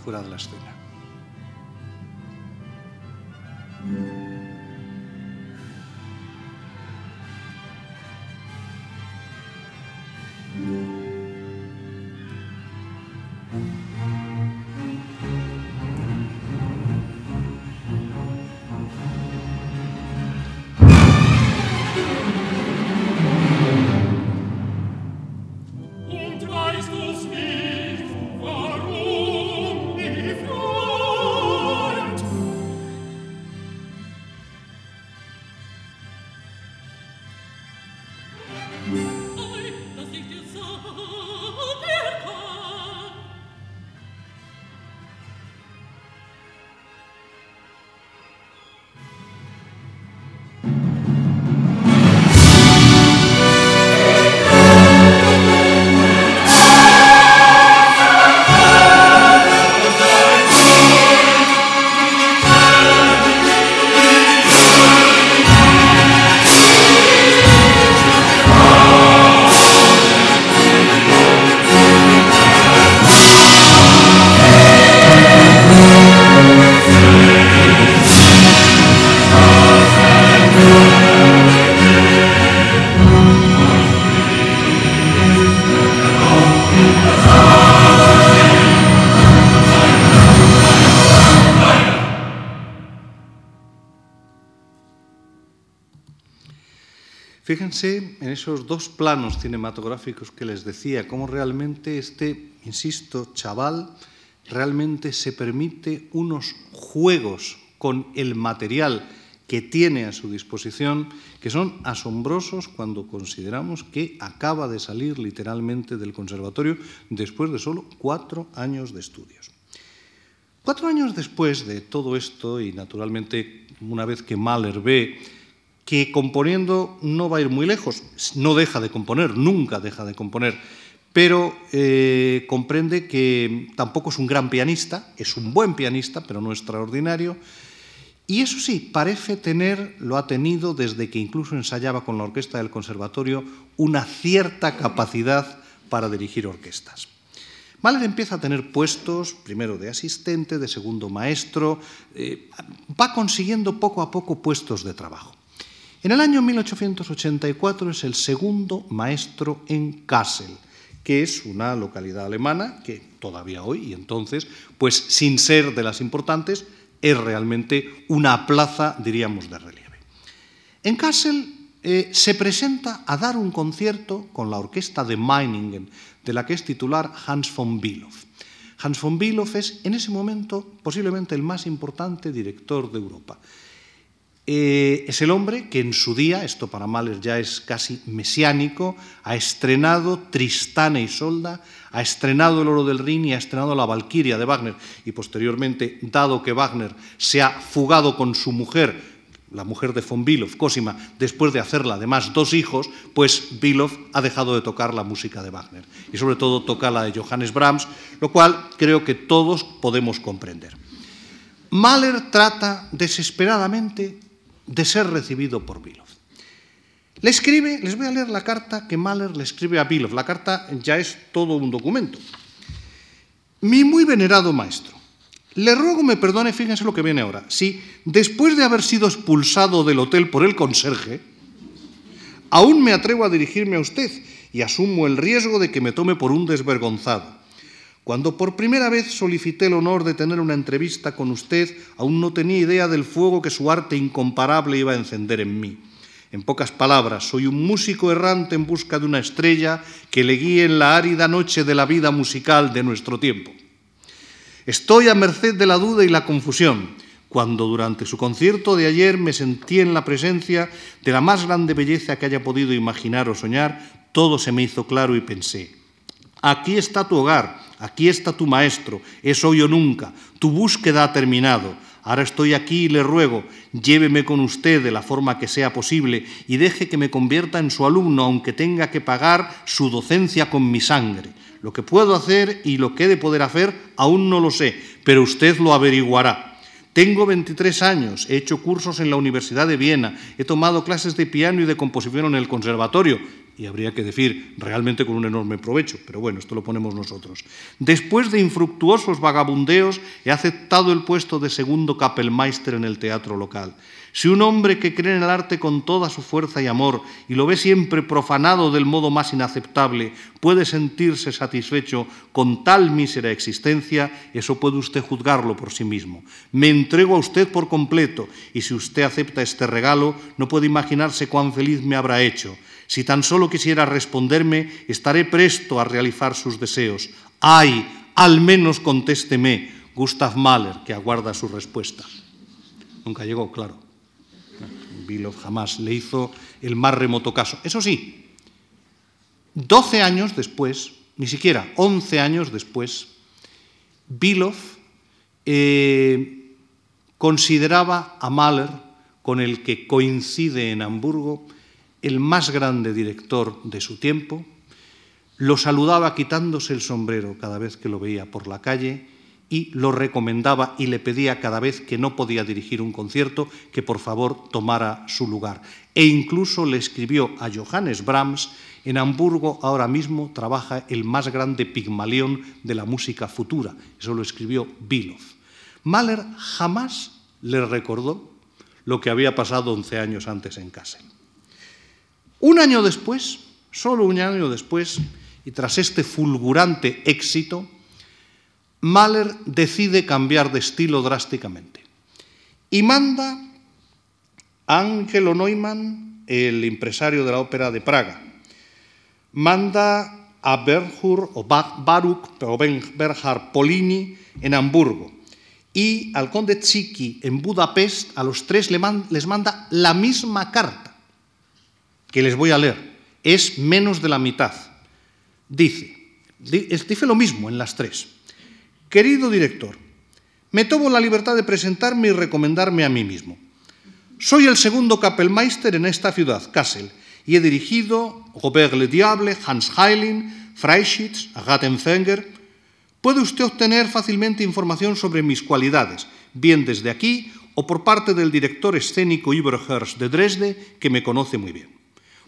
Fuera de la Fíjense en esos dos planos cinematográficos que les decía, cómo realmente este, insisto, chaval realmente se permite unos juegos con el material que tiene a su disposición que son asombrosos cuando consideramos que acaba de salir literalmente del conservatorio después de solo cuatro años de estudios. Cuatro años después de todo esto, y naturalmente una vez que Mahler ve que componiendo no va a ir muy lejos, no deja de componer, nunca deja de componer, pero eh, comprende que tampoco es un gran pianista, es un buen pianista, pero no extraordinario, y eso sí, parece tener, lo ha tenido desde que incluso ensayaba con la orquesta del conservatorio, una cierta capacidad para dirigir orquestas. Mahler empieza a tener puestos, primero de asistente, de segundo maestro, eh, va consiguiendo poco a poco puestos de trabajo. En el año 1884 es el segundo maestro en Kassel, que es una localidad alemana que todavía hoy y entonces, pues sin ser de las importantes, es realmente una plaza, diríamos, de relieve. En Kassel eh, se presenta a dar un concierto con la orquesta de Meiningen, de la que es titular Hans von Bülow. Hans von Bülow es en ese momento posiblemente el más importante director de Europa. Eh, es el hombre que en su día, esto para Mahler ya es casi mesiánico, ha estrenado Tristana y Solda, ha estrenado El Oro del Rin y ha estrenado La Valquiria de Wagner. Y posteriormente, dado que Wagner se ha fugado con su mujer, la mujer de von Bülow, Cosima, después de hacerla además dos hijos, pues Bülow ha dejado de tocar la música de Wagner. Y sobre todo toca la de Johannes Brahms, lo cual creo que todos podemos comprender. Mahler trata desesperadamente de ser recibido por Bilov. Le escribe, les voy a leer la carta que Mahler le escribe a Bilov. La carta ya es todo un documento. Mi muy venerado maestro, le ruego me perdone, fíjense lo que viene ahora. Si después de haber sido expulsado del hotel por el conserje, aún me atrevo a dirigirme a usted y asumo el riesgo de que me tome por un desvergonzado. Cuando por primera vez solicité el honor de tener una entrevista con usted, aún no tenía idea del fuego que su arte incomparable iba a encender en mí. En pocas palabras, soy un músico errante en busca de una estrella que le guíe en la árida noche de la vida musical de nuestro tiempo. Estoy a merced de la duda y la confusión, cuando durante su concierto de ayer me sentí en la presencia de la más grande belleza que haya podido imaginar o soñar, todo se me hizo claro y pensé, aquí está tu hogar, Aquí está tu maestro, es hoy o nunca, tu búsqueda ha terminado. Ahora estoy aquí y le ruego, lléveme con usted de la forma que sea posible y deje que me convierta en su alumno, aunque tenga que pagar su docencia con mi sangre. Lo que puedo hacer y lo que he de poder hacer aún no lo sé, pero usted lo averiguará. Tengo 23 años, he hecho cursos en la Universidad de Viena, he tomado clases de piano y de composición en el conservatorio, y habría que decir realmente con un enorme provecho, pero bueno, esto lo ponemos nosotros. Después de infructuosos vagabundeos, he aceptado el puesto de segundo Kapellmeister en el teatro local. Si un hombre que cree en el arte con toda su fuerza y amor y lo ve siempre profanado del modo más inaceptable, puede sentirse satisfecho con tal mísera existencia, eso puede usted juzgarlo por sí mismo. Me entrego a usted por completo y si usted acepta este regalo, no puede imaginarse cuán feliz me habrá hecho. Si tan solo quisiera responderme, estaré presto a realizar sus deseos. ¡Ay! Al menos contésteme, Gustav Mahler, que aguarda su respuesta. Nunca llegó, claro. Bilov jamás le hizo el más remoto caso. Eso sí, 12 años después, ni siquiera 11 años después, Bilov eh, consideraba a Mahler, con el que coincide en Hamburgo, el más grande director de su tiempo, lo saludaba quitándose el sombrero cada vez que lo veía por la calle y lo recomendaba y le pedía cada vez que no podía dirigir un concierto que por favor tomara su lugar. E incluso le escribió a Johannes Brahms, en Hamburgo ahora mismo trabaja el más grande pigmalión de la música futura. Eso lo escribió Bilov. Mahler jamás le recordó lo que había pasado 11 años antes en Kassel. Un año después, solo un año después, y tras este fulgurante éxito, Mahler decide cambiar de estilo drásticamente y manda a Angelo Neumann, el empresario de la ópera de Praga, manda a Berhur o Baruch o Berhard Polini en Hamburgo y al conde Tsiki en Budapest, a los tres les manda la misma carta que les voy a leer. Es menos de la mitad. Dice, dice lo mismo en las tres. Querido director, me tomo la libertad de presentarme y recomendarme a mí mismo. Soy el segundo Kapellmeister en esta ciudad, Kassel, y he dirigido Robert Le Diable, Hans Heiling, Freischitz, Rattenfänger. Puede usted obtener fácilmente información sobre mis cualidades, bien desde aquí o por parte del director escénico Iberherz de Dresde, que me conoce muy bien.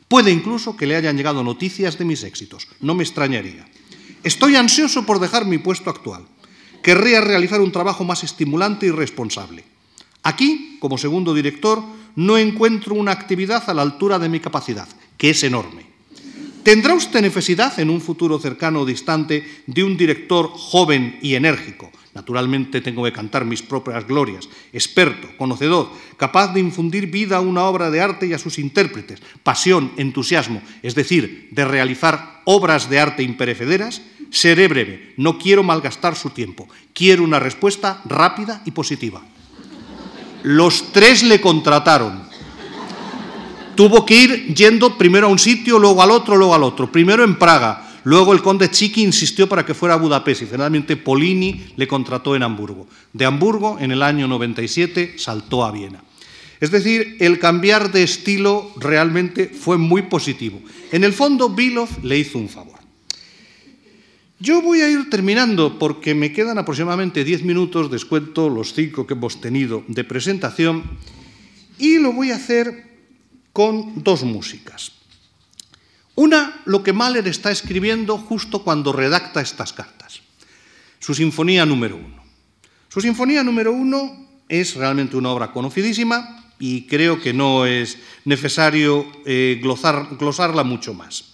Puede incluso que le hayan llegado noticias de mis éxitos, no me extrañaría. Estoy ansioso por dejar mi puesto actual querría realizar un trabajo más estimulante y responsable. Aquí, como segundo director, no encuentro una actividad a la altura de mi capacidad, que es enorme. ¿Tendrá usted necesidad en un futuro cercano o distante de un director joven y enérgico? Naturalmente tengo que cantar mis propias glorias, experto, conocedor, capaz de infundir vida a una obra de arte y a sus intérpretes, pasión, entusiasmo, es decir, de realizar obras de arte imperecederas Seré breve, no quiero malgastar su tiempo, quiero una respuesta rápida y positiva. Los tres le contrataron. Tuvo que ir yendo primero a un sitio, luego al otro, luego al otro. Primero en Praga, luego el conde Chiqui insistió para que fuera a Budapest y finalmente Polini le contrató en Hamburgo. De Hamburgo, en el año 97, saltó a Viena. Es decir, el cambiar de estilo realmente fue muy positivo. En el fondo, Bilov le hizo un favor. Yo voy a ir terminando porque me quedan aproximadamente 10 minutos, descuento los cinco que hemos tenido de presentación, y lo voy a hacer con dos músicas. Una, lo que Mahler está escribiendo justo cuando redacta estas cartas, su Sinfonía número uno. Su Sinfonía número uno es realmente una obra conocidísima y creo que no es necesario eh, glosarla mucho más.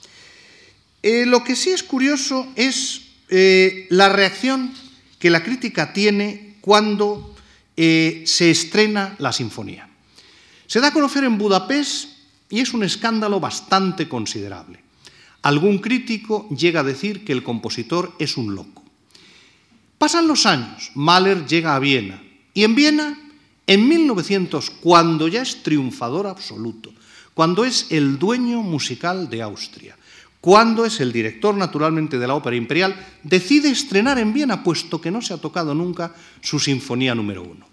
Eh, lo que sí es curioso es eh, la reacción que la crítica tiene cuando se estrena la sinfonía. Se da a conocer en Budapest y es un escándalo bastante considerable. Algún crítico llega a decir que el compositor es un loco. Pasan los años, Mahler llega a Viena y en Viena, en 1900, cuando ya es triunfador absoluto, cuando es el dueño musical de Austria, cuando es el director naturalmente de la Ópera Imperial, decide estrenar en Viena, puesto que no se ha tocado nunca su Sinfonía número uno.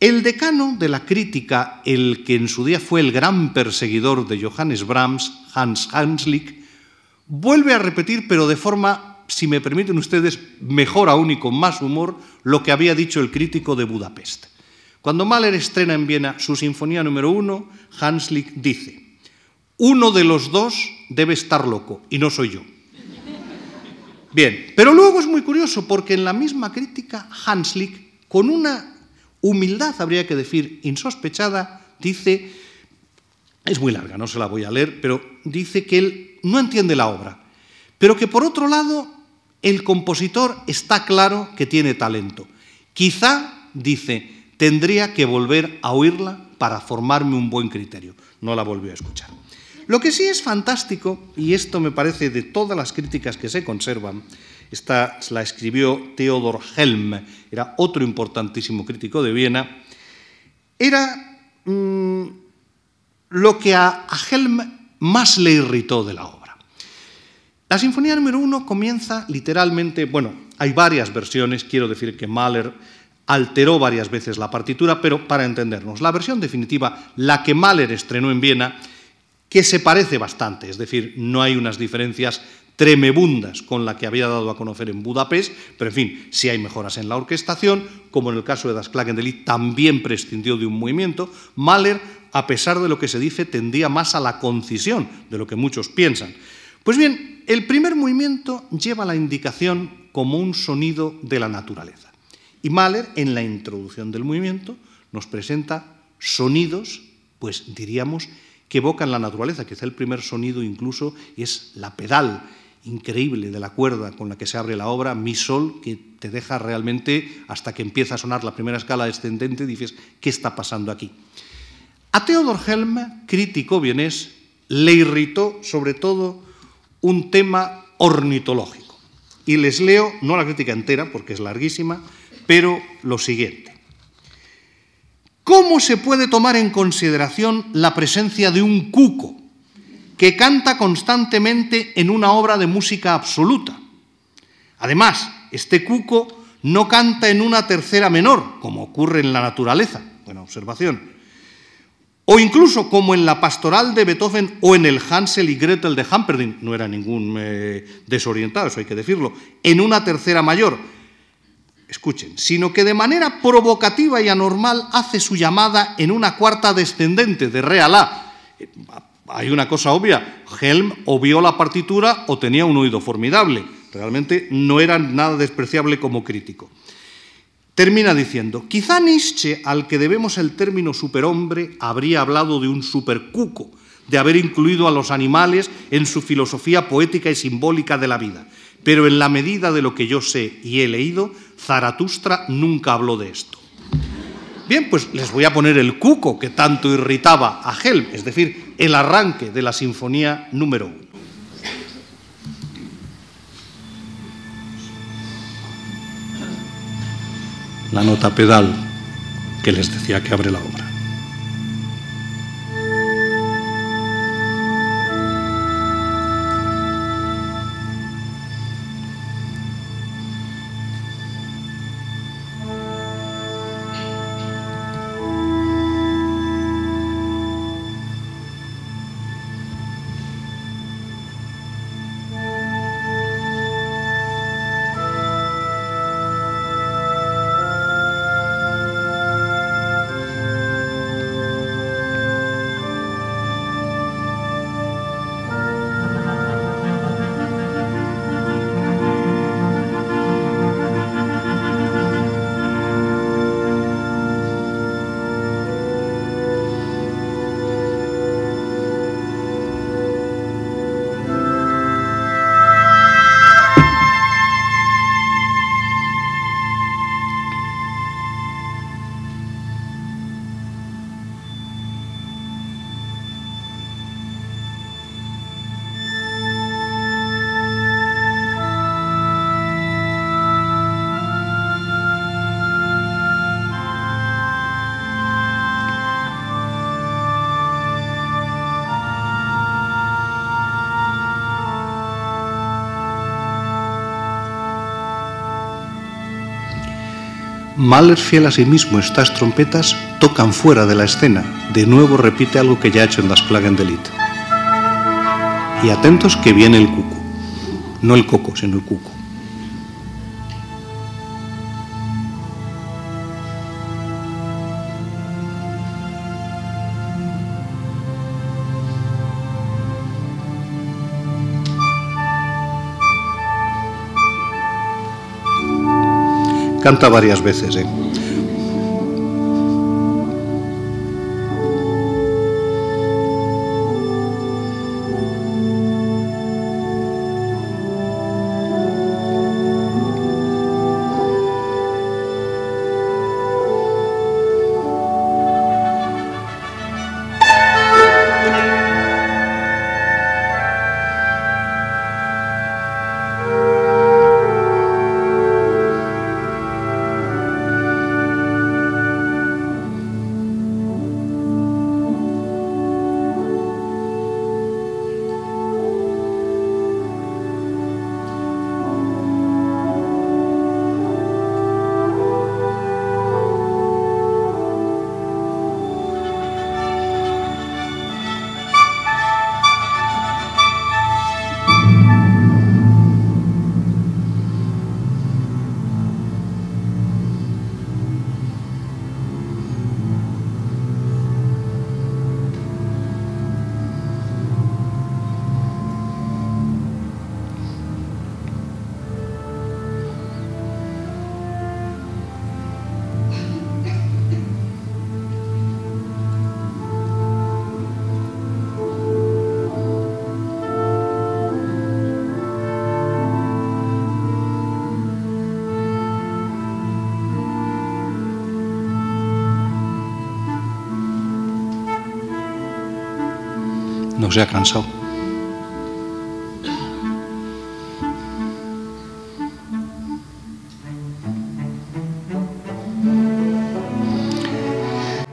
El decano de la crítica, el que en su día fue el gran perseguidor de Johannes Brahms, Hans Hanslick, vuelve a repetir, pero de forma, si me permiten ustedes, mejor aún y con más humor, lo que había dicho el crítico de Budapest. Cuando Mahler estrena en Viena su Sinfonía número uno, Hanslick dice, uno de los dos debe estar loco y no soy yo. Bien, pero luego es muy curioso porque en la misma crítica Hanslick, con una humildad, habría que decir, insospechada, dice, es muy larga, no se la voy a leer, pero dice que él no entiende la obra, pero que por otro lado el compositor está claro que tiene talento. Quizá, dice, tendría que volver a oírla para formarme un buen criterio. No la volvió a escuchar. Lo que sí es fantástico, y esto me parece de todas las críticas que se conservan, esta la escribió Theodor Helm, era otro importantísimo crítico de Viena, era mm, lo que a, a Helm más le irritó de la obra. La sinfonía número uno comienza literalmente, bueno, hay varias versiones, quiero decir que Mahler alteró varias veces la partitura, pero para entendernos, la versión definitiva, la que Mahler estrenó en Viena, que se parece bastante, es decir, no hay unas diferencias tremebundas con la que había dado a conocer en Budapest, pero en fin, sí hay mejoras en la orquestación, como en el caso de Das Klagendelit también prescindió de un movimiento, Mahler, a pesar de lo que se dice, tendía más a la concisión de lo que muchos piensan. Pues bien, el primer movimiento lleva la indicación como un sonido de la naturaleza. Y Mahler, en la introducción del movimiento, nos presenta sonidos, pues diríamos, que evocan la naturaleza. Quizá el primer sonido incluso es la pedal increíble de la cuerda con la que se abre la obra, Mi Sol, que te deja realmente, hasta que empieza a sonar la primera escala descendente, dices, ¿qué está pasando aquí? A Theodor Helm, crítico vienés, le irritó sobre todo un tema ornitológico. Y les leo, no la crítica entera, porque es larguísima, pero lo siguiente. ¿Cómo se puede tomar en consideración la presencia de un cuco que canta constantemente en una obra de música absoluta? Además, este cuco no canta en una tercera menor, como ocurre en la naturaleza. Buena observación. O incluso como en la pastoral de Beethoven o en el Hansel y Gretel de Hamperdin, no era ningún eh, desorientado, eso hay que decirlo, en una tercera mayor, escuchen, sino que de manera provocativa y anormal hace su llamada en una cuarta descendente de re a la. Hay una cosa obvia, Helm o vio la partitura o tenía un oído formidable. Realmente no era nada despreciable como crítico. Termina diciendo, quizá Nietzsche, al que debemos el término superhombre, habría hablado de un supercuco, de haber incluido a los animales en su filosofía poética y simbólica de la vida. Pero en la medida de lo que yo sé y he leído, Zaratustra nunca habló de esto. Bien, pues les voy a poner el cuco que tanto irritaba a Helm, es decir, el arranque de la sinfonía número uno. La nota pedal que les decía que abre la obra. Mahler, fiel a sí mismo, estas trompetas tocan fuera de la escena. De nuevo repite algo que ya ha hecho en Das Klagendelit. Y atentos que viene el cuco. No el coco, sino el cuco. Canta varias veces, ¿eh? No se ha cansado.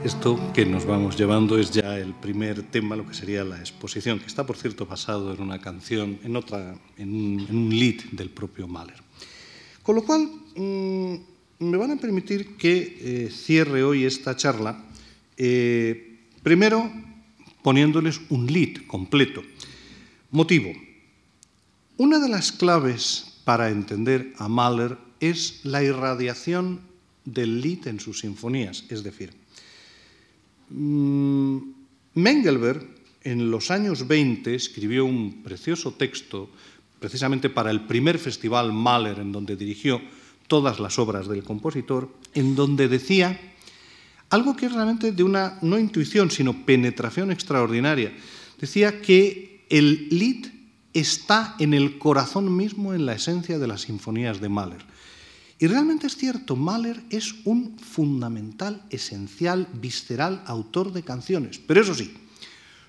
Esto que nos vamos llevando es ya el primer tema, lo que sería la exposición, que está, por cierto, basado en una canción, en otra, en un, lead del propio Mahler. Con lo cual, mm, me van a permitir que eh, cierre hoy esta charla, eh, primero poniéndoles un lead completo. Motivo. Una de las claves para entender a Mahler es la irradiación del lead en sus sinfonías. Es decir, mm, Mengelberg en los años 20 escribió un precioso texto precisamente para el primer festival Mahler en donde dirigió todas las obras del compositor, en donde decía algo que es realmente de una no intuición, sino penetración extraordinaria. Decía que el Lied está en el corazón mismo, en la esencia de las sinfonías de Mahler. Y realmente es cierto, Mahler es un fundamental, esencial, visceral autor de canciones. Pero eso sí,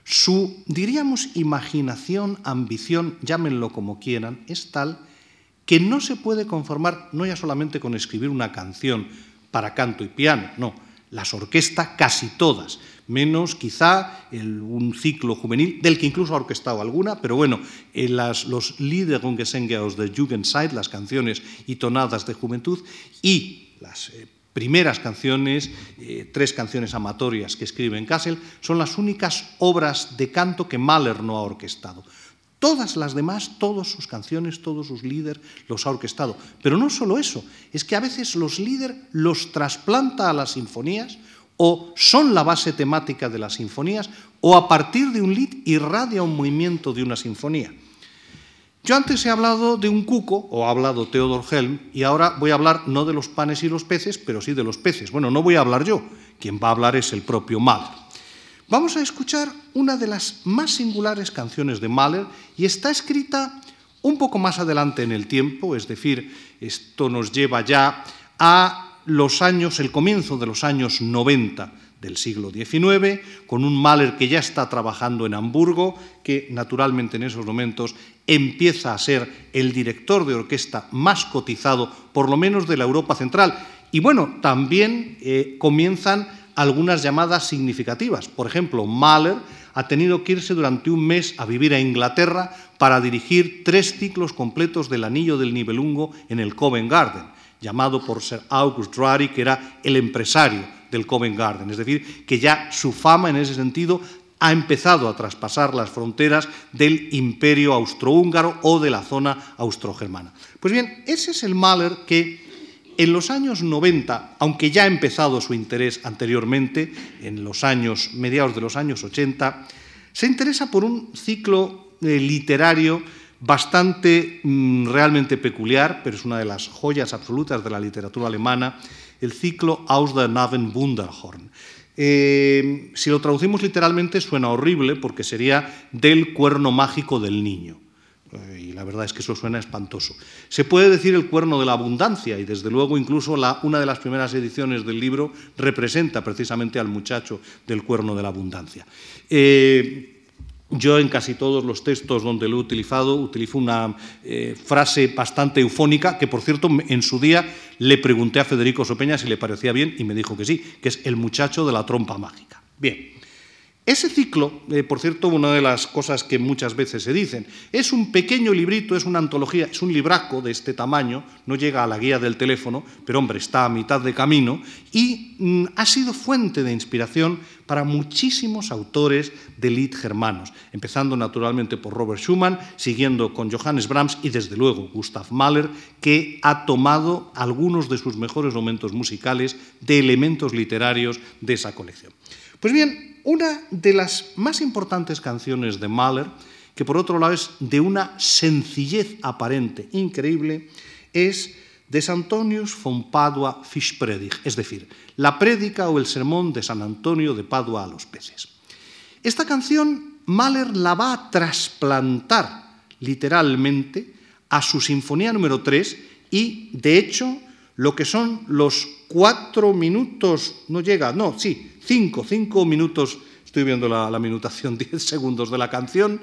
su, diríamos, imaginación, ambición, llámenlo como quieran, es tal que no se puede conformar no ya solamente con escribir una canción para canto y piano, no, las orquesta casi todas, menos quizá un ciclo juvenil, del que incluso ha orquestado alguna, pero bueno, en las, los Liedergesänge de Jugendzeit, las canciones y tonadas de juventud, y las eh, primeras canciones, eh, tres canciones amatorias que escribe en Kassel, son las únicas obras de canto que Mahler no ha orquestado. Todas las demás, todas sus canciones, todos sus líderes los ha orquestado. Pero no solo eso, es que a veces los líderes los trasplanta a las sinfonías o son la base temática de las sinfonías o a partir de un lead irradia un movimiento de una sinfonía. Yo antes he hablado de un cuco, o ha hablado Theodor Helm, y ahora voy a hablar no de los panes y los peces, pero sí de los peces. Bueno, no voy a hablar yo, quien va a hablar es el propio Mahler. Vamos a escuchar una de las más singulares canciones de Mahler y está escrita un poco más adelante en el tiempo, es decir, esto nos lleva ya a los años, el comienzo de los años 90 del siglo XIX, con un Mahler que ya está trabajando en Hamburgo, que naturalmente en esos momentos empieza a ser el director de orquesta más cotizado, por lo menos de la Europa Central. Y bueno, también eh, comienzan algunas llamadas significativas. Por ejemplo, Mahler ha tenido que irse durante un mes a vivir a Inglaterra para dirigir tres ciclos completos del Anillo del Nibelungo en el Covent Garden, llamado por Sir August Drury, que era el empresario del Covent Garden. Es decir, que ya su fama en ese sentido ha empezado a traspasar las fronteras del imperio austrohúngaro o de la zona austrogermana. Pues bien, ese es el Mahler que en los años 90, aunque ya ha empezado su interés anteriormente, en los años mediados de los años 80, se interesa por un ciclo eh, literario bastante mm, realmente peculiar, pero es una de las joyas absolutas de la literatura alemana, el ciclo Aus der Naven Wunderhorn. Eh, si lo traducimos literalmente suena horrible porque sería del cuerno mágico del niño. Eh, y la verdad es que eso suena espantoso. Se puede decir el cuerno de la abundancia y desde luego incluso una de las primeras ediciones del libro representa precisamente al muchacho del cuerno de la abundancia. Eh, yo en casi todos los textos donde lo he utilizado utilizo una eh, frase bastante eufónica que, por cierto, en su día le pregunté a Federico Sopeña si le parecía bien y me dijo que sí, que es el muchacho de la trompa mágica. Bien. Ese ciclo, eh, por cierto, una de las cosas que muchas veces se dicen, es un pequeño librito, es una antología, es un libraco de este tamaño, no llega a la guía del teléfono, pero hombre, está a mitad de camino y mm, ha sido fuente de inspiración para muchísimos autores de Lied germanos, empezando naturalmente por Robert Schumann, siguiendo con Johannes Brahms y desde luego Gustav Mahler, que ha tomado algunos de sus mejores momentos musicales de elementos literarios de esa colección. Pues bien, una de las más importantes canciones de Mahler, que por otro lado es de una sencillez aparente increíble, es de Antonius von Padua Fischpredigt, es decir, la prédica o el sermón de San Antonio de Padua a los peces. Esta canción Mahler la va a trasplantar literalmente a su sinfonía número 3 y, de hecho, lo que son los cuatro minutos, no llega, no, sí, cinco, cinco minutos, estoy viendo la, minutación, [LAUGHS] diez segundos de la canción,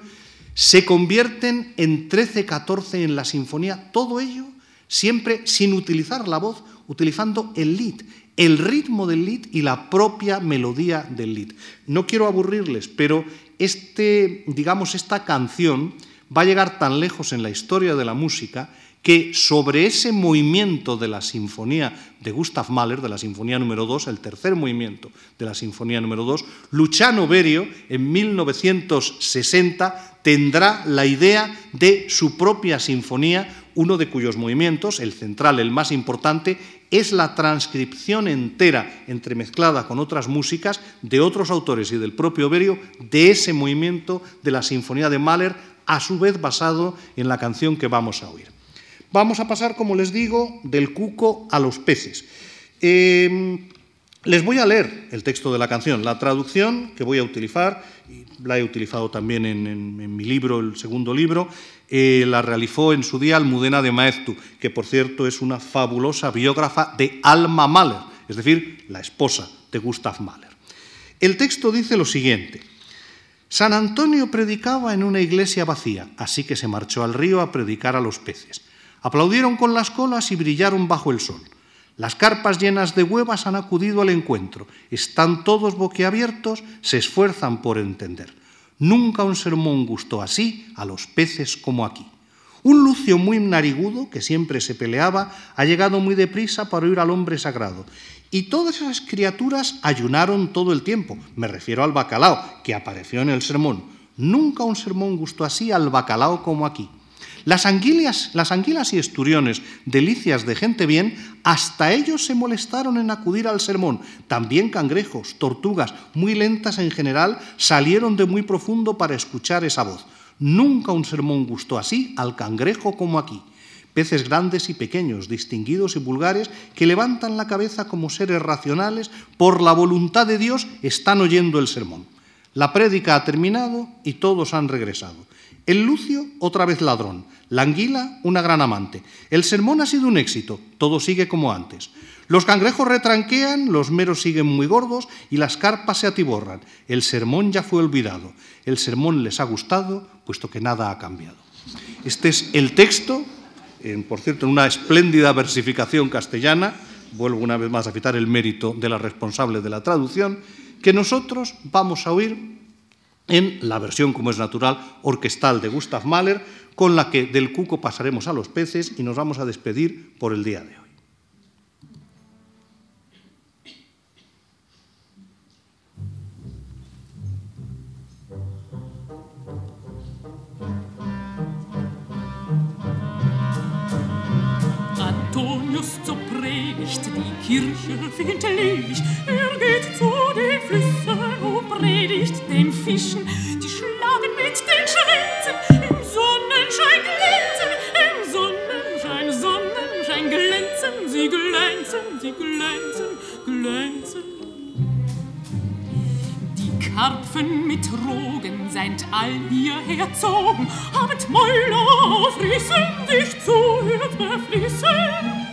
se convierten en 13, 14 en la sinfonía, todo ello siempre sin utilizar la voz, utilizando el lead, el ritmo del lead y la propia melodía del lead. No quiero aburrirles, pero este, digamos, esta canción va a llegar tan lejos en la historia de la música que sobre ese movimiento de la sinfonía de Gustav Mahler, de la sinfonía número 2, el tercer movimiento de la sinfonía número 2, Luciano Berio en 1960 tendrá la idea de su propia sinfonía, uno de cuyos movimientos, el central, el más importante, es la transcripción entera, entremezclada con otras músicas de otros autores y del propio Berio, de ese movimiento de la sinfonía de Mahler, a su vez basado en la canción que vamos a oír. Vamos a pasar, como les digo, del cuco a los peces. Em, les voy a leer el texto de la canción. La traducción que voy a utilizar, la he utilizado también en, mi libro, el segundo libro, eh, la realizó en su día Almudena de Maeztu, que por cierto es una fabulosa biógrafa de Alma Mahler, es decir, la esposa de Gustav Mahler. El texto dice lo siguiente. San Antonio predicaba en una iglesia vacía, así que se marchó al río a predicar a los peces. Aplaudieron con las colas y brillaron bajo el sol. Las carpas llenas de huevas han acudido al encuentro. Están todos boquiabiertos, se esfuerzan por entender. Nunca un sermón gustó así a los peces como aquí. Un lucio muy narigudo, que siempre se peleaba, ha llegado muy deprisa para oír al hombre sagrado. Y todas esas criaturas ayunaron todo el tiempo. Me refiero al bacalao, que apareció en el sermón. Nunca un sermón gustó así al bacalao como aquí. Las anguilas, las anguilas y esturiones, delicias de gente bien, hasta ellos se molestaron en acudir al sermón. También cangrejos, tortugas, muy lentas en general, salieron de muy profundo para escuchar esa voz. Nunca un sermón gustó así al cangrejo como aquí. Peces grandes y pequeños, distinguidos y vulgares, que levantan la cabeza como seres racionales, por la voluntad de Dios, están oyendo el sermón. La prédica ha terminado y todos han regresado. El Lucio, otra vez ladrón. La anguila, una gran amante. El sermón ha sido un éxito. Todo sigue como antes. Los cangrejos retranquean, los meros siguen muy gordos y las carpas se atiborran. El sermón ya fue olvidado. El sermón les ha gustado, puesto que nada ha cambiado. Este es el texto, por cierto, en una espléndida versificación castellana. Vuelvo una vez más a citar el mérito de la responsable de la traducción, que nosotros vamos a oír en la versión, como es natural, orquestal de Gustav Mahler, con la que del cuco pasaremos a los peces y nos vamos a despedir por el día de hoy. Antonius zur Predigt die Kirche er geht zu den Flüssen predigt den Fischen, die schlagen mit den Schwänzen im Sonnenschein glänzen, im Sonnenschein, Sonnenschein glänzen, sie glänzen, sie glänzen, glänzen. Die Karpfen mit Rogen seid all hierher zogen, habet Mäuler, fließen dich zu, hört, fließen.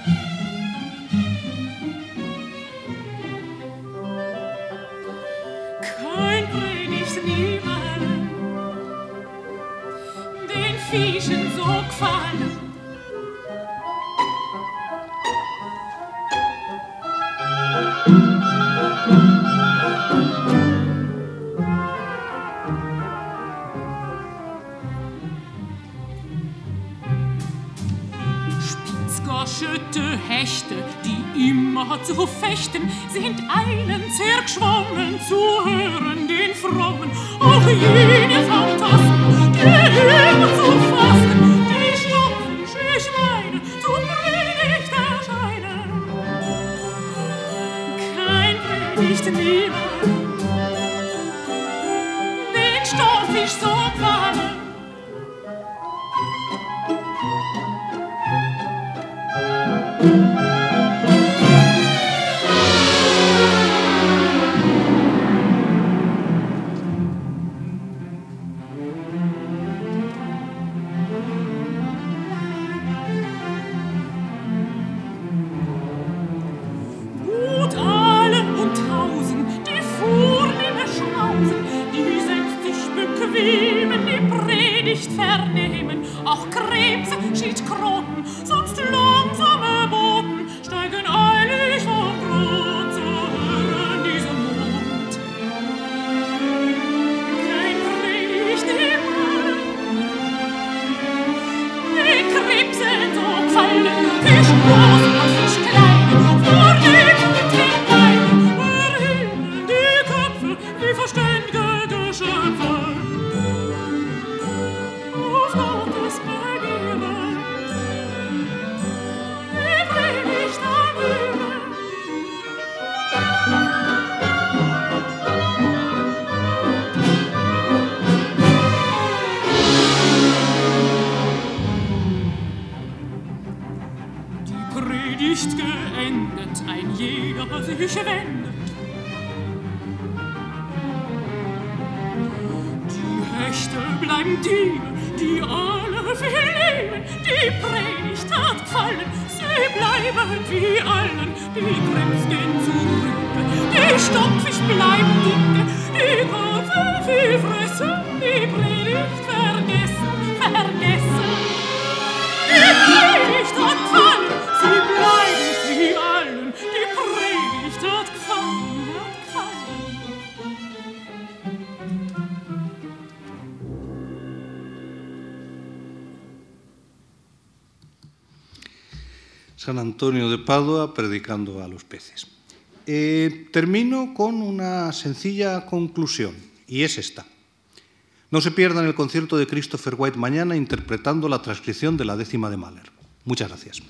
Hechte, die immer zu fechten, sind eilends hergeschwommen zu hören den Frommen. Auch jene Phantasten, die immer zu San Antonio de Padua predicando a los peces. Eh, termino con una sencilla conclusión, y es esta. No se pierdan el concierto de Christopher White mañana interpretando la transcripción de la décima de Mahler. Muchas gracias.